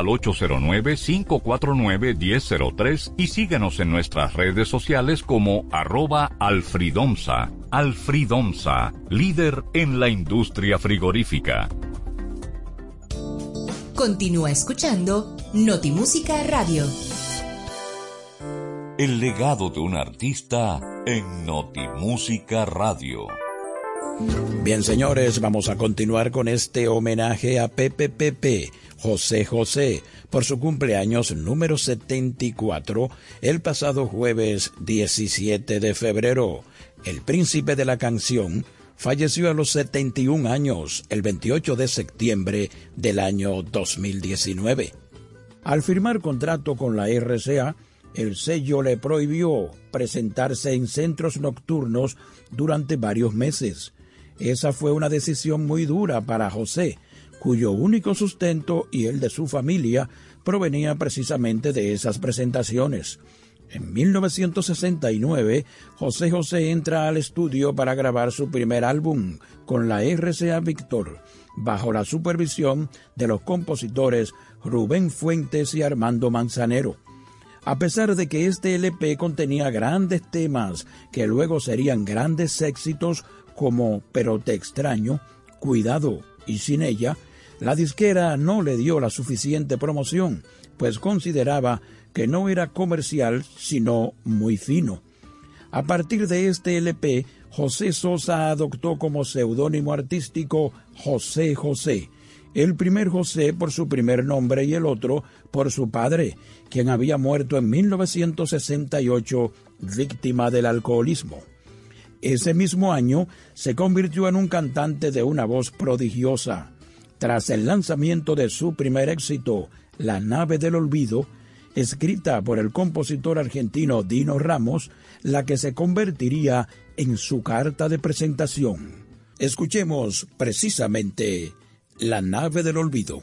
al 809-549-1003 y síguenos en nuestras redes sociales como arroba alfridomsa. Alfridomsa, líder en la industria frigorífica. Continúa escuchando Notimúsica Radio. El legado de un artista en Notimúsica Radio. Bien, señores, vamos a continuar con este homenaje a Pepe Pepe, José José, por su cumpleaños número 74, el pasado jueves 17 de febrero. El príncipe de la canción falleció a los 71 años, el 28 de septiembre del año 2019. Al firmar contrato con la RCA, el sello le prohibió presentarse en centros nocturnos durante varios meses. Esa fue una decisión muy dura para José, cuyo único sustento y el de su familia provenía precisamente de esas presentaciones. En 1969, José José entra al estudio para grabar su primer álbum con la RCA Victor, bajo la supervisión de los compositores Rubén Fuentes y Armando Manzanero. A pesar de que este LP contenía grandes temas que luego serían grandes éxitos como Pero te extraño, Cuidado y Sin ella, la disquera no le dio la suficiente promoción, pues consideraba que no era comercial, sino muy fino. A partir de este LP, José Sosa adoptó como seudónimo artístico José José, el primer José por su primer nombre y el otro por su padre, quien había muerto en 1968 víctima del alcoholismo. Ese mismo año se convirtió en un cantante de una voz prodigiosa. Tras el lanzamiento de su primer éxito, La nave del olvido, escrita por el compositor argentino Dino Ramos, la que se convertiría en su carta de presentación. Escuchemos precisamente La nave del olvido.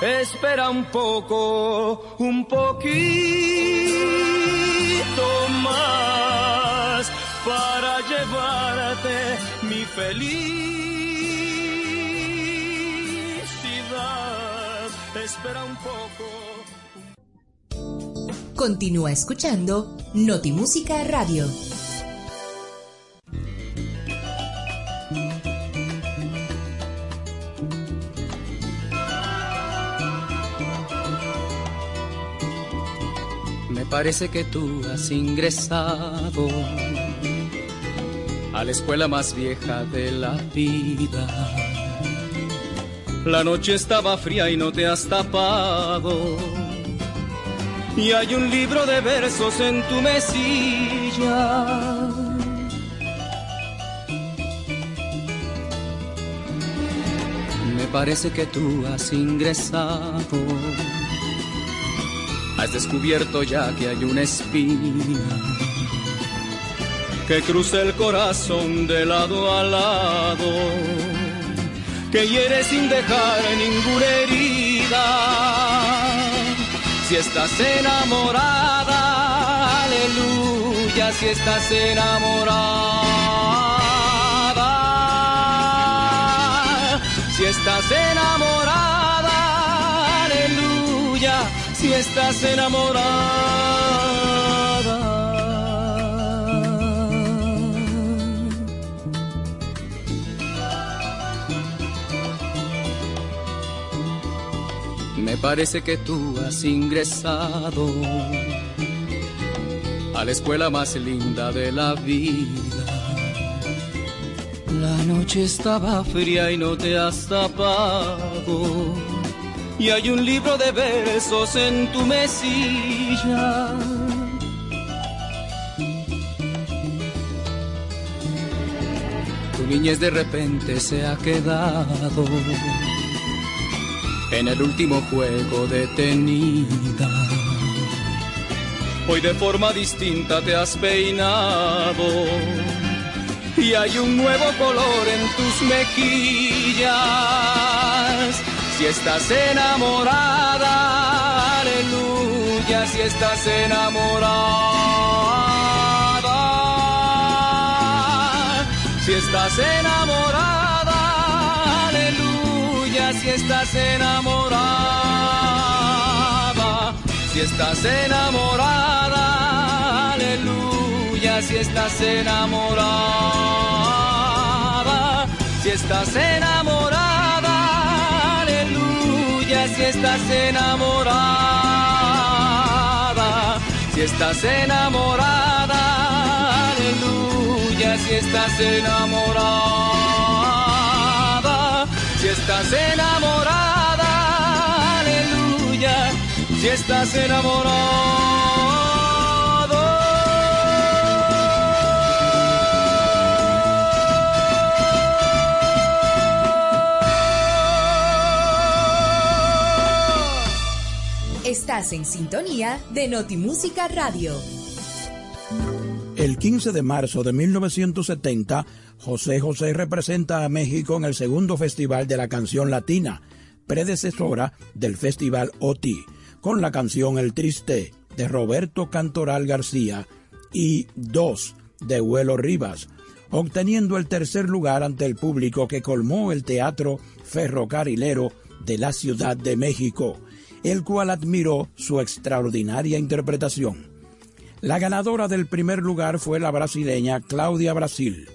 Espera un poco, un poquito más para llevarte mi felicidad. Espera un poco. Continúa escuchando Notimúsica Radio. Parece que tú has ingresado a la escuela más vieja de la vida. La noche estaba fría y no te has tapado. Y hay un libro de versos en tu mesilla. Me parece que tú has ingresado. Has descubierto ya que hay una espina que cruza el corazón de lado a lado, que hiere sin dejar ninguna herida. Si estás enamorada, aleluya, si estás enamorada, si estás enamorada, estás enamorada. Me parece que tú has ingresado a la escuela más linda de la vida. La noche estaba fría y no te has tapado. Y hay un libro de versos en tu mesilla. Tu niñez de repente se ha quedado en el último juego detenida. Hoy de forma distinta te has peinado y hay un nuevo color en tus mejillas. Si estás enamorada, aleluya, si estás enamorada. Si estás enamorada, aleluya, si estás enamorada. Si estás enamorada, aleluya, si estás enamorada. Si estás enamorada, aleluya, si estás enamorada. Si estás enamorada, aleluya, si estás enamorada. Si estás enamorada, aleluya, si estás enamorado. Estás en sintonía de Notimúsica Radio. El 15 de marzo de 1970, José José representa a México en el segundo Festival de la Canción Latina, predecesora del Festival OTI, con la canción El Triste de Roberto Cantoral García y Dos de Huelo Rivas, obteniendo el tercer lugar ante el público que colmó el Teatro Ferrocarrilero de la Ciudad de México, el cual admiró su extraordinaria interpretación. La ganadora del primer lugar fue la brasileña Claudia Brasil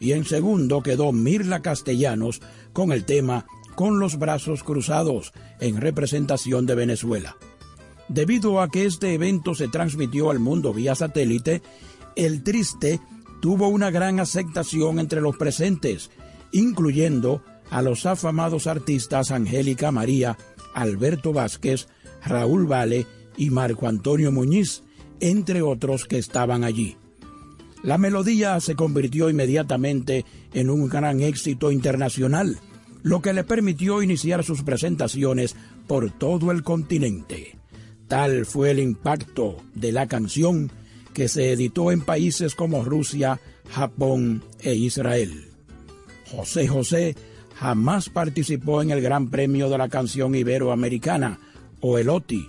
y en segundo quedó Mirla Castellanos con el tema Con los brazos cruzados en representación de Venezuela. Debido a que este evento se transmitió al mundo vía satélite, El Triste tuvo una gran aceptación entre los presentes, incluyendo a los afamados artistas Angélica María, Alberto Vázquez, Raúl Vale y Marco Antonio Muñiz, entre otros que estaban allí. La melodía se convirtió inmediatamente en un gran éxito internacional, lo que le permitió iniciar sus presentaciones por todo el continente. Tal fue el impacto de la canción que se editó en países como Rusia, Japón e Israel. José José jamás participó en el Gran Premio de la Canción Iberoamericana, o el OTI,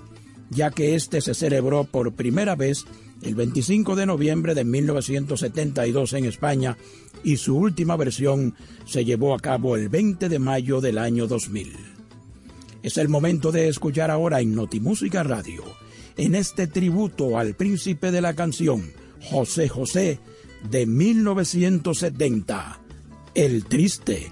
ya que este se celebró por primera vez el 25 de noviembre de 1972 en España y su última versión se llevó a cabo el 20 de mayo del año 2000. Es el momento de escuchar ahora en Notimúsica Radio, en este tributo al príncipe de la canción, José José, de 1970, El Triste.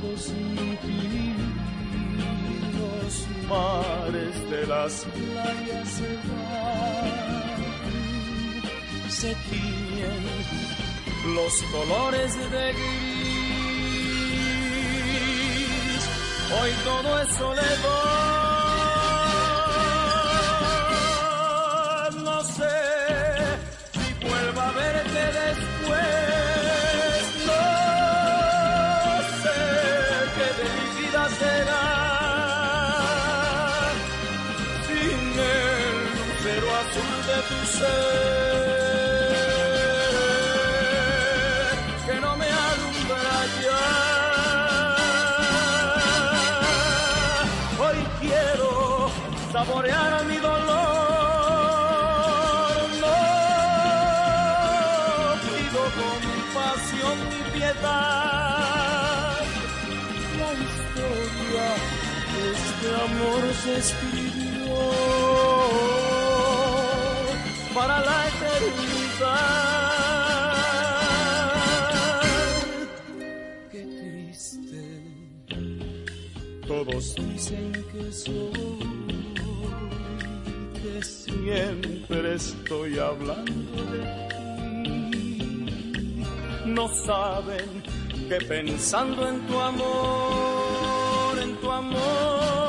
Los mares de las playas se van, se tiñen los colores de gris. Hoy todo es soledad. Escribió para la eternidad. Qué triste Todos dicen que soy, que siempre estoy hablando de ti. No saben que pensando en tu amor, en tu amor,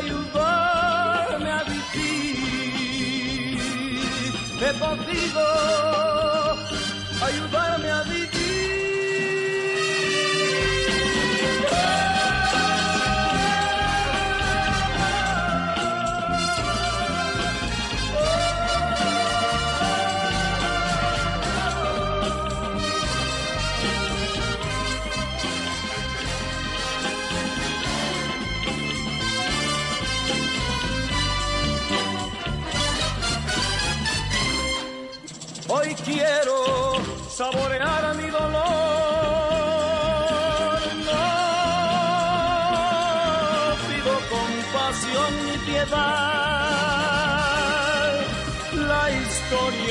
ayudarme a vivir. He podido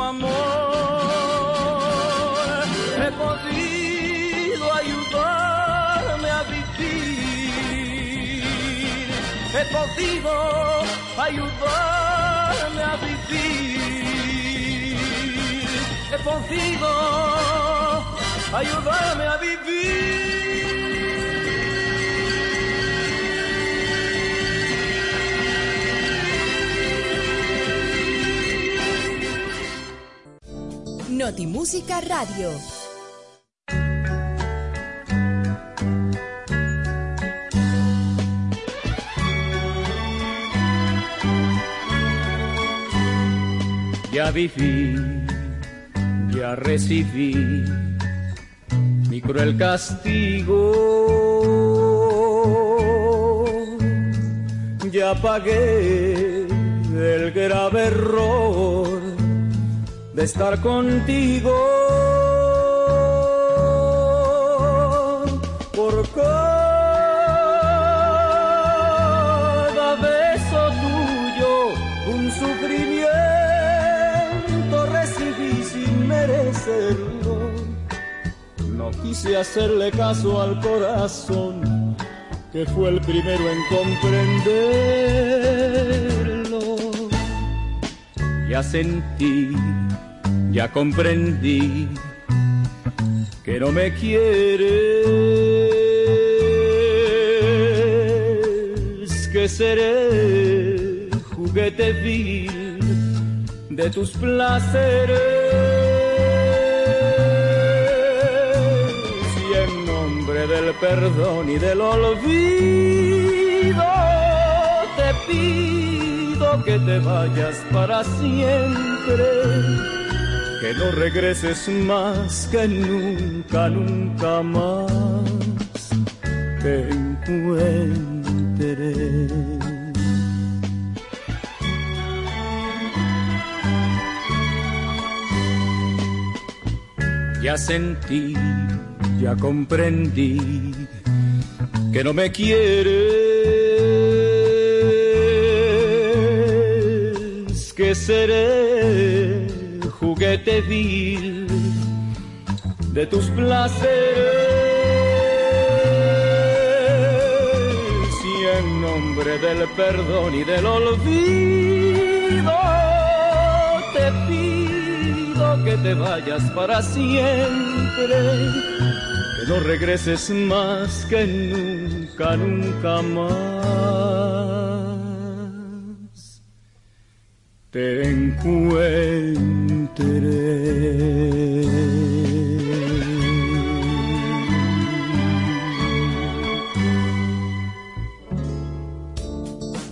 tu amor, he podido ayudarme a vivir. He podido ayudarme a vivir he podido ayudarme a vivir. Notimúsica Radio. Ya viví ya recibí mi cruel castigo. Ya pagué el grave error de estar contigo. Por cada beso tuyo, un sufrimiento recibí sin merecerlo. No quise hacerle caso al corazón, que fue el primero en comprenderlo. Ya sentí, ya comprendí que no me quieres, que seré juguete vil de tus placeres. Y en nombre del perdón y del olvido te pido que te vayas para siempre, que no regreses más, que nunca, nunca más te encuentre. Ya sentí, ya comprendí que no me quieres, que seré juguete vil de tus placeres. Y en nombre del perdón y del olvido te pido que te vayas para siempre, que no regreses más, que nunca, nunca más te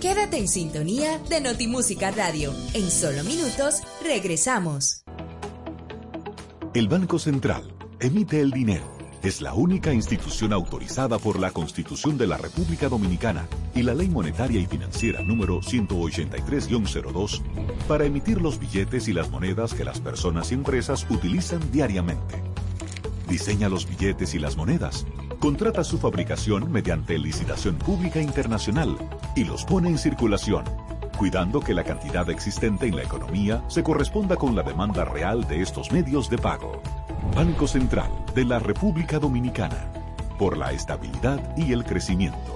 Quédate en sintonía de Notimúsica Radio. En solo minutos regresamos. El Banco Central emite el dinero es la única institución autorizada por la Constitución de la República Dominicana y la Ley Monetaria y Financiera número 183-02 para emitir los billetes y las monedas que las personas y empresas utilizan diariamente. Diseña los billetes y las monedas, contrata su fabricación mediante licitación pública internacional y los pone en circulación, cuidando que la cantidad existente en la economía se corresponda con la demanda real de estos medios de pago. Banco Central de la República Dominicana, por la estabilidad y el crecimiento.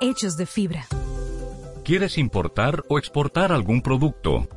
hechos de fibra. ¿Quieres importar o exportar algún producto?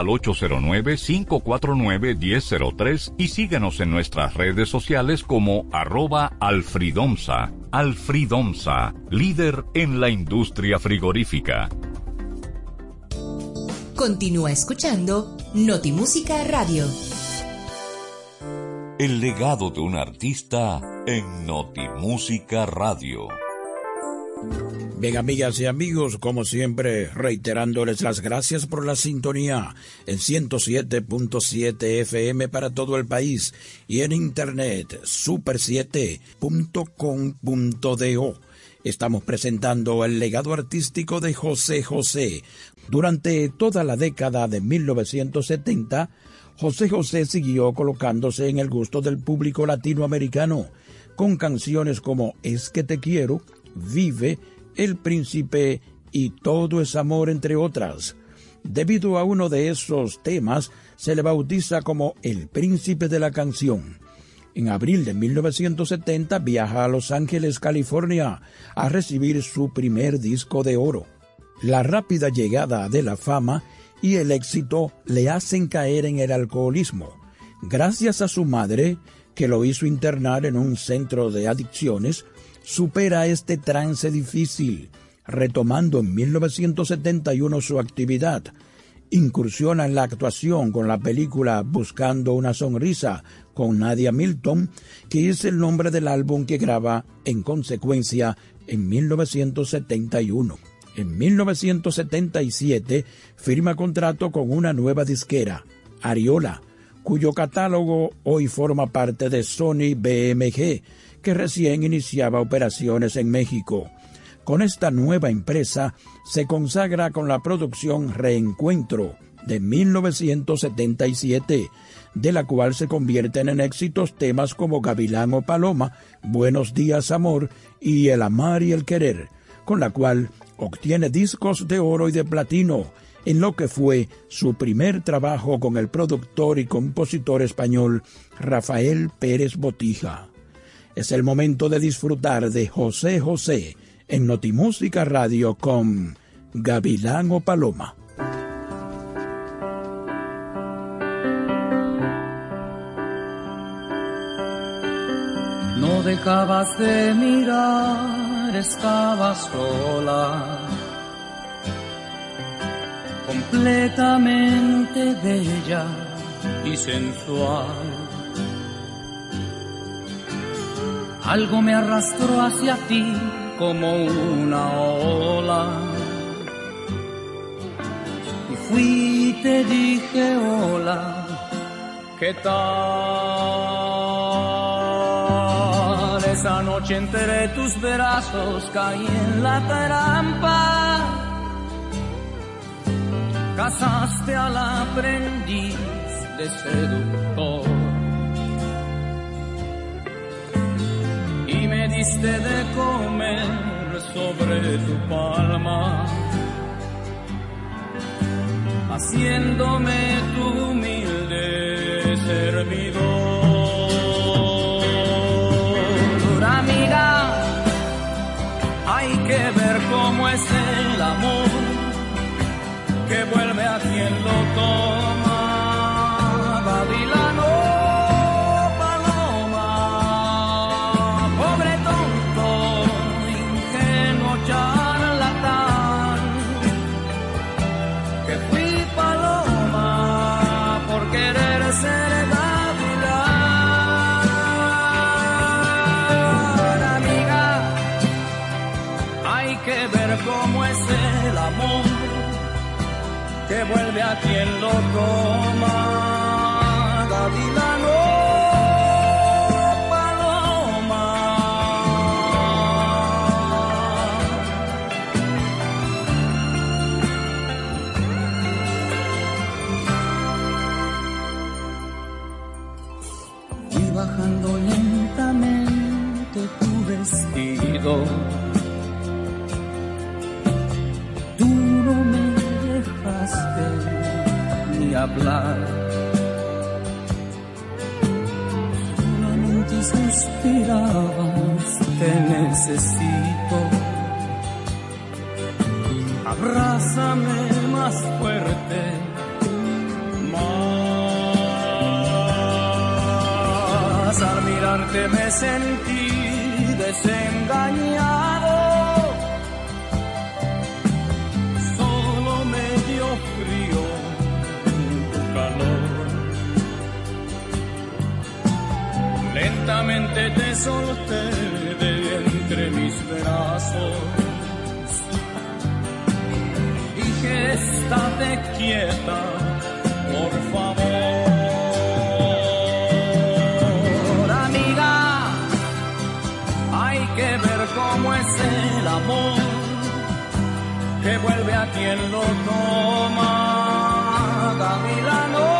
al 809-549-1003 y síguenos en nuestras redes sociales como arroba alfridomsa. Alfridomsa, líder en la industria frigorífica. Continúa escuchando Notimúsica Radio. El legado de un artista en Notimúsica Radio. Bien, amigas y amigos, como siempre, reiterándoles las gracias por la sintonía en 107.7 FM para todo el país y en internet super7.com.do. Estamos presentando el legado artístico de José José. Durante toda la década de 1970, José José siguió colocándose en el gusto del público latinoamericano con canciones como Es que te quiero, Vive, El Príncipe y Todo es Amor, entre otras. Debido a uno de esos temas, se le bautiza como el Príncipe de la Canción. En abril de 1970 viaja a Los Ángeles, California, a recibir su primer disco de oro. La rápida llegada de la fama y el éxito le hacen caer en el alcoholismo. Gracias a su madre, que lo hizo internar en un centro de adicciones, supera este trance difícil, retomando en 1971 su actividad. Incursiona en la actuación con la película Buscando una sonrisa con Nadia Milton, que es el nombre del álbum que graba en consecuencia en 1971. En 1977 firma contrato con una nueva disquera, Ariola, cuyo catálogo hoy forma parte de Sony BMG, que recién iniciaba operaciones en México. Con esta nueva empresa se consagra con la producción Reencuentro de 1977, de la cual se convierten en éxitos temas como Gavilán o Paloma, Buenos días amor y El amar y el querer, con la cual obtiene discos de oro y de platino, en lo que fue su primer trabajo con el productor y compositor español Rafael Pérez Botija. Es el momento de disfrutar de José José en Notimúsica Radio con Gavilán o Paloma. No dejabas de mirar, estabas sola, completamente bella y sensual. Algo me arrastró hacia ti como una ola. Y fui y te dije hola, ¿qué tal? Esa noche entre tus brazos caí en la trampa. Casaste al aprendiz de seductor diste de comer sobre tu palma, haciéndome tu humilde servidor. A quien lo toma. Hablar. Solamente suspirabas, te necesito. Abrázame más fuerte. Más al mirarte me sentí desengañado. Lentamente te solté de entre mis brazos. Dije, estate quieta, por favor. Amiga, hay que ver cómo es el amor que vuelve a quien lo toma. Gavilano,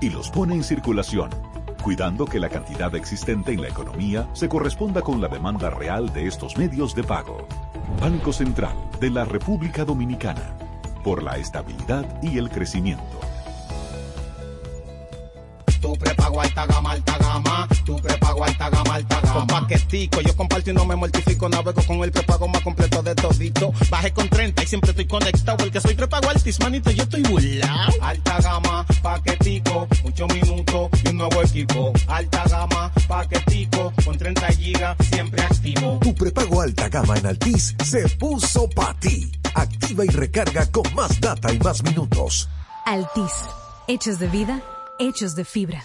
y los pone en circulación, cuidando que la cantidad existente en la economía se corresponda con la demanda real de estos medios de pago. Banco Central de la República Dominicana, por la estabilidad y el crecimiento. Alta gama, alta gama. Tu prepago alta gama, alta gama. Con paquetico, yo comparto y no me mortifico. Navego con el prepago más completo de todito. Bajé con 30 y siempre estoy conectado. El que soy prepago altis, manito, yo estoy burlao. Alta gama, paquetico, 8 minutos y un nuevo equipo. Alta gama, paquetico, con 30 gigas, siempre activo. Tu prepago alta gama en Altis se puso para ti. Activa y recarga con más data y más minutos. Altis. Hechos de vida, hechos de fibra.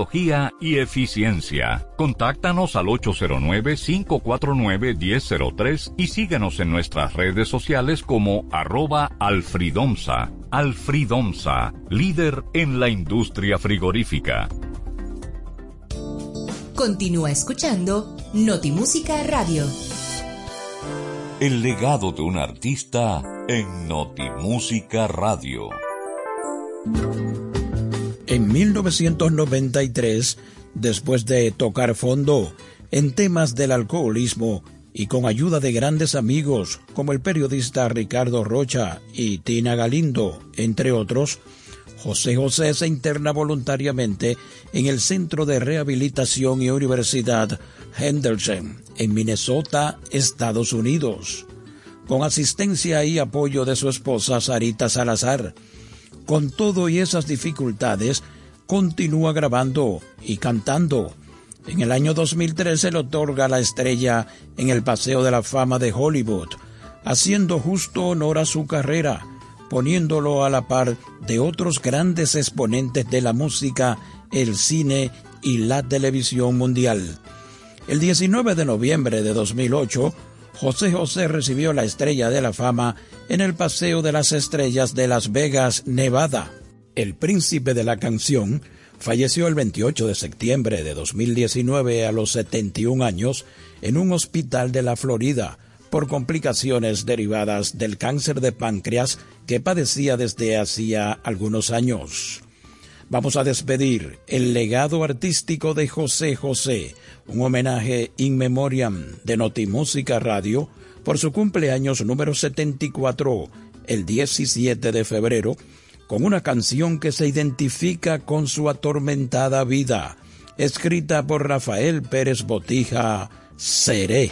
tecnología y eficiencia. Contáctanos al 809-549-1003 y síguenos en nuestras redes sociales como arroba alfridomsa. Alfridomsa, líder en la industria frigorífica. Continúa escuchando Notimúsica Radio. El legado de un artista en Notimúsica Radio. En 1993, después de tocar fondo en temas del alcoholismo y con ayuda de grandes amigos como el periodista Ricardo Rocha y Tina Galindo, entre otros, José José se interna voluntariamente en el Centro de Rehabilitación y Universidad Henderson, en Minnesota, Estados Unidos, con asistencia y apoyo de su esposa Sarita Salazar. Con todo y esas dificultades, continúa grabando y cantando. En el año 2013 se le otorga la estrella en el Paseo de la Fama de Hollywood, haciendo justo honor a su carrera poniéndolo a la par de otros grandes exponentes de la música, el cine y la televisión mundial. El 19 de noviembre de 2008, José José recibió la Estrella de la Fama en el Paseo de las Estrellas de Las Vegas, Nevada. El príncipe de la canción falleció el 28 de septiembre de 2019 a los 71 años en un hospital de la Florida por complicaciones derivadas del cáncer de páncreas que padecía desde hacía algunos años. Vamos a despedir el legado artístico de José José, un homenaje in memoriam de Notimúsica Radio por su cumpleaños número 74, el 17 de febrero, con una canción que se identifica con su atormentada vida, escrita por Rafael Pérez Botija, Seré.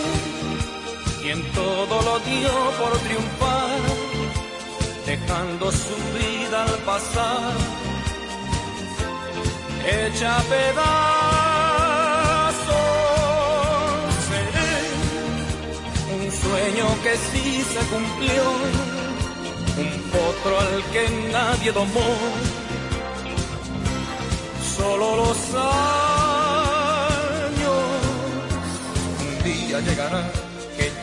quien todo lo dio por triunfar, dejando su vida al pasar, hecha pedazos. Seré un sueño que sí se cumplió, un potro al que nadie domó, solo los años un día llegarán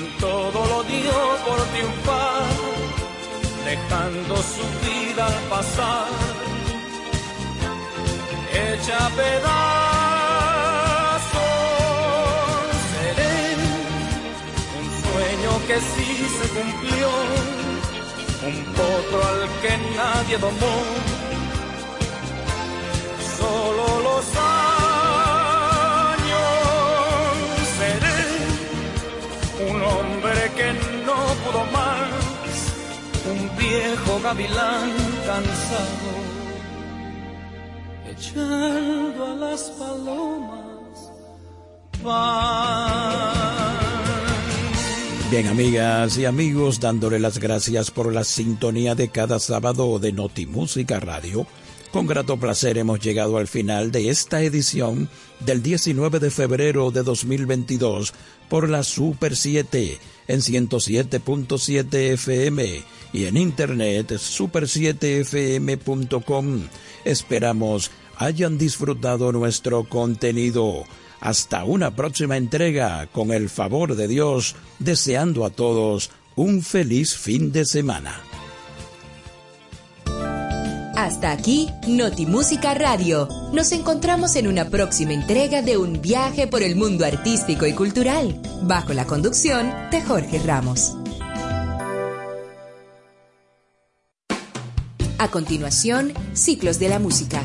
quien todo lo dio por triunfar, dejando su vida pasar, hecha pedazos. Seré un sueño que sí se cumplió, un potro al que nadie domó. Solo los pudo un viejo gavilán cansado, echando a las palomas Bien, amigas y amigos, dándole las gracias por la sintonía de cada sábado de Notimúsica Radio. Con grato placer hemos llegado al final de esta edición del 19 de febrero de 2022 por la Super 7 en 107.7 FM y en internet super7fm.com. Esperamos hayan disfrutado nuestro contenido. Hasta una próxima entrega, con el favor de Dios, deseando a todos un feliz fin de semana. Hasta aquí, Notimúsica Radio. Nos encontramos en una próxima entrega de un viaje por el mundo artístico y cultural, bajo la conducción de Jorge Ramos. A continuación, Ciclos de la Música.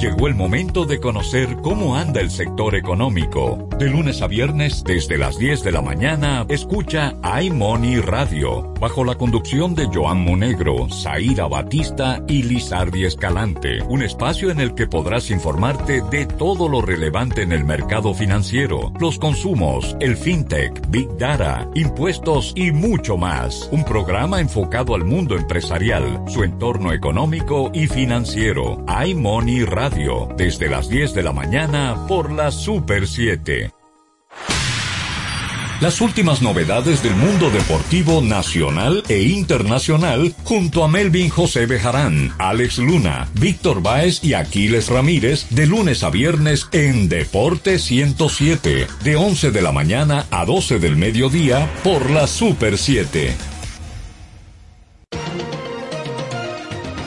Llegó el momento de conocer cómo anda el sector económico. De lunes a viernes, desde las 10 de la mañana, escucha iMoney Radio, bajo la conducción de Joan Monegro, Zaira Batista y Lizardi Escalante. Un espacio en el que podrás informarte de todo lo relevante en el mercado financiero, los consumos, el fintech, big data, impuestos y mucho más. Un programa enfocado al mundo empresarial, su entorno económico y financiero. iMoney Radio desde las 10 de la mañana por la Super 7. Las últimas novedades del mundo deportivo nacional e internacional junto a Melvin José Bejarán, Alex Luna, Víctor Báez y Aquiles Ramírez de lunes a viernes en Deporte 107 de 11 de la mañana a 12 del mediodía por la Super 7.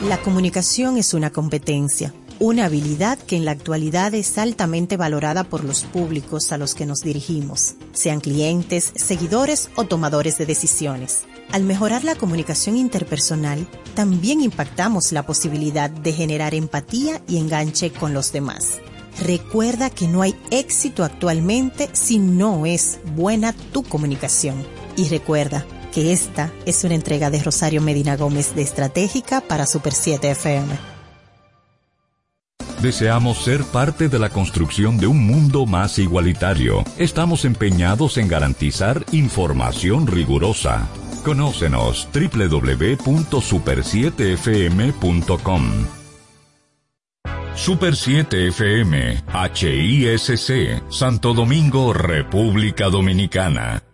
La comunicación es una competencia una habilidad que en la actualidad es altamente valorada por los públicos a los que nos dirigimos, sean clientes, seguidores o tomadores de decisiones. Al mejorar la comunicación interpersonal, también impactamos la posibilidad de generar empatía y enganche con los demás. Recuerda que no hay éxito actualmente si no es buena tu comunicación. Y recuerda que esta es una entrega de Rosario Medina Gómez de Estratégica para Super 7 FM. Deseamos ser parte de la construcción de un mundo más igualitario. Estamos empeñados en garantizar información rigurosa. Conócenos www.super7fm.com. Super 7 FM, HISC, Santo Domingo, República Dominicana.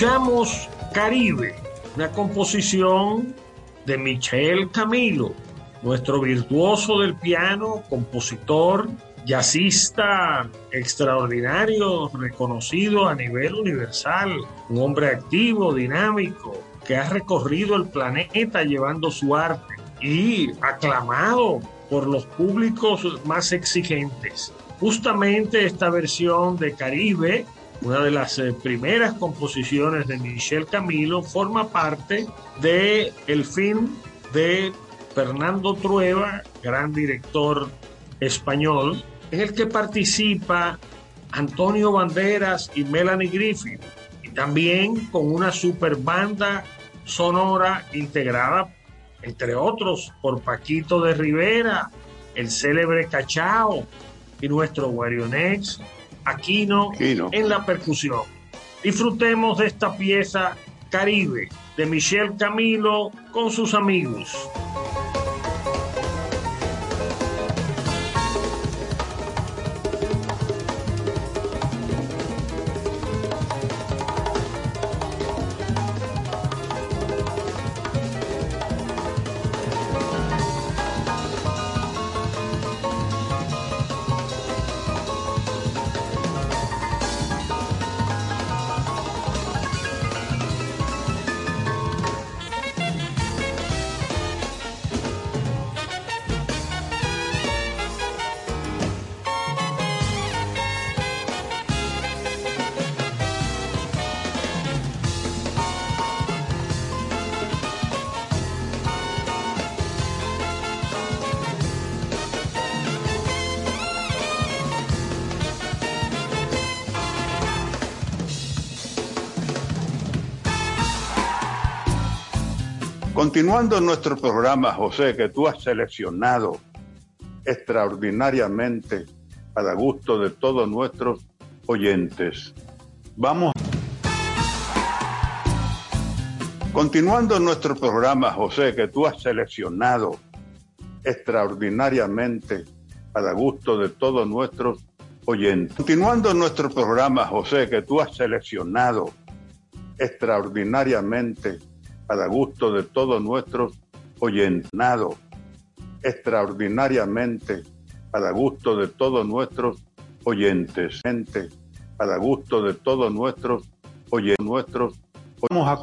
Escuchamos Caribe, una composición de Michel Camilo, nuestro virtuoso del piano, compositor, jazzista extraordinario, reconocido a nivel universal, un hombre activo, dinámico, que ha recorrido el planeta llevando su arte y aclamado por los públicos más exigentes. Justamente esta versión de Caribe, una de las eh, primeras composiciones de Michel Camilo, forma parte de el film de Fernando Trueba, gran director español, en el que participa Antonio Banderas y Melanie Griffith, y también con una super banda sonora integrada, entre otros, por Paquito de Rivera, el célebre Cachao y nuestro Guarionex Aquino en la percusión. Disfrutemos de esta pieza Caribe de Michel Camilo con sus amigos. Continuando nuestro programa, José, que tú has seleccionado extraordinariamente para gusto de todos nuestros oyentes. Vamos. Continuando nuestro programa, José, que tú has seleccionado extraordinariamente para gusto de todos nuestros oyentes. Continuando nuestro programa, José, que tú has seleccionado extraordinariamente para gusto de todos nuestros oyentes. extraordinariamente para gusto de todos nuestros oyentes. Para gusto de todos nuestros oyentes. Nuestros, vamos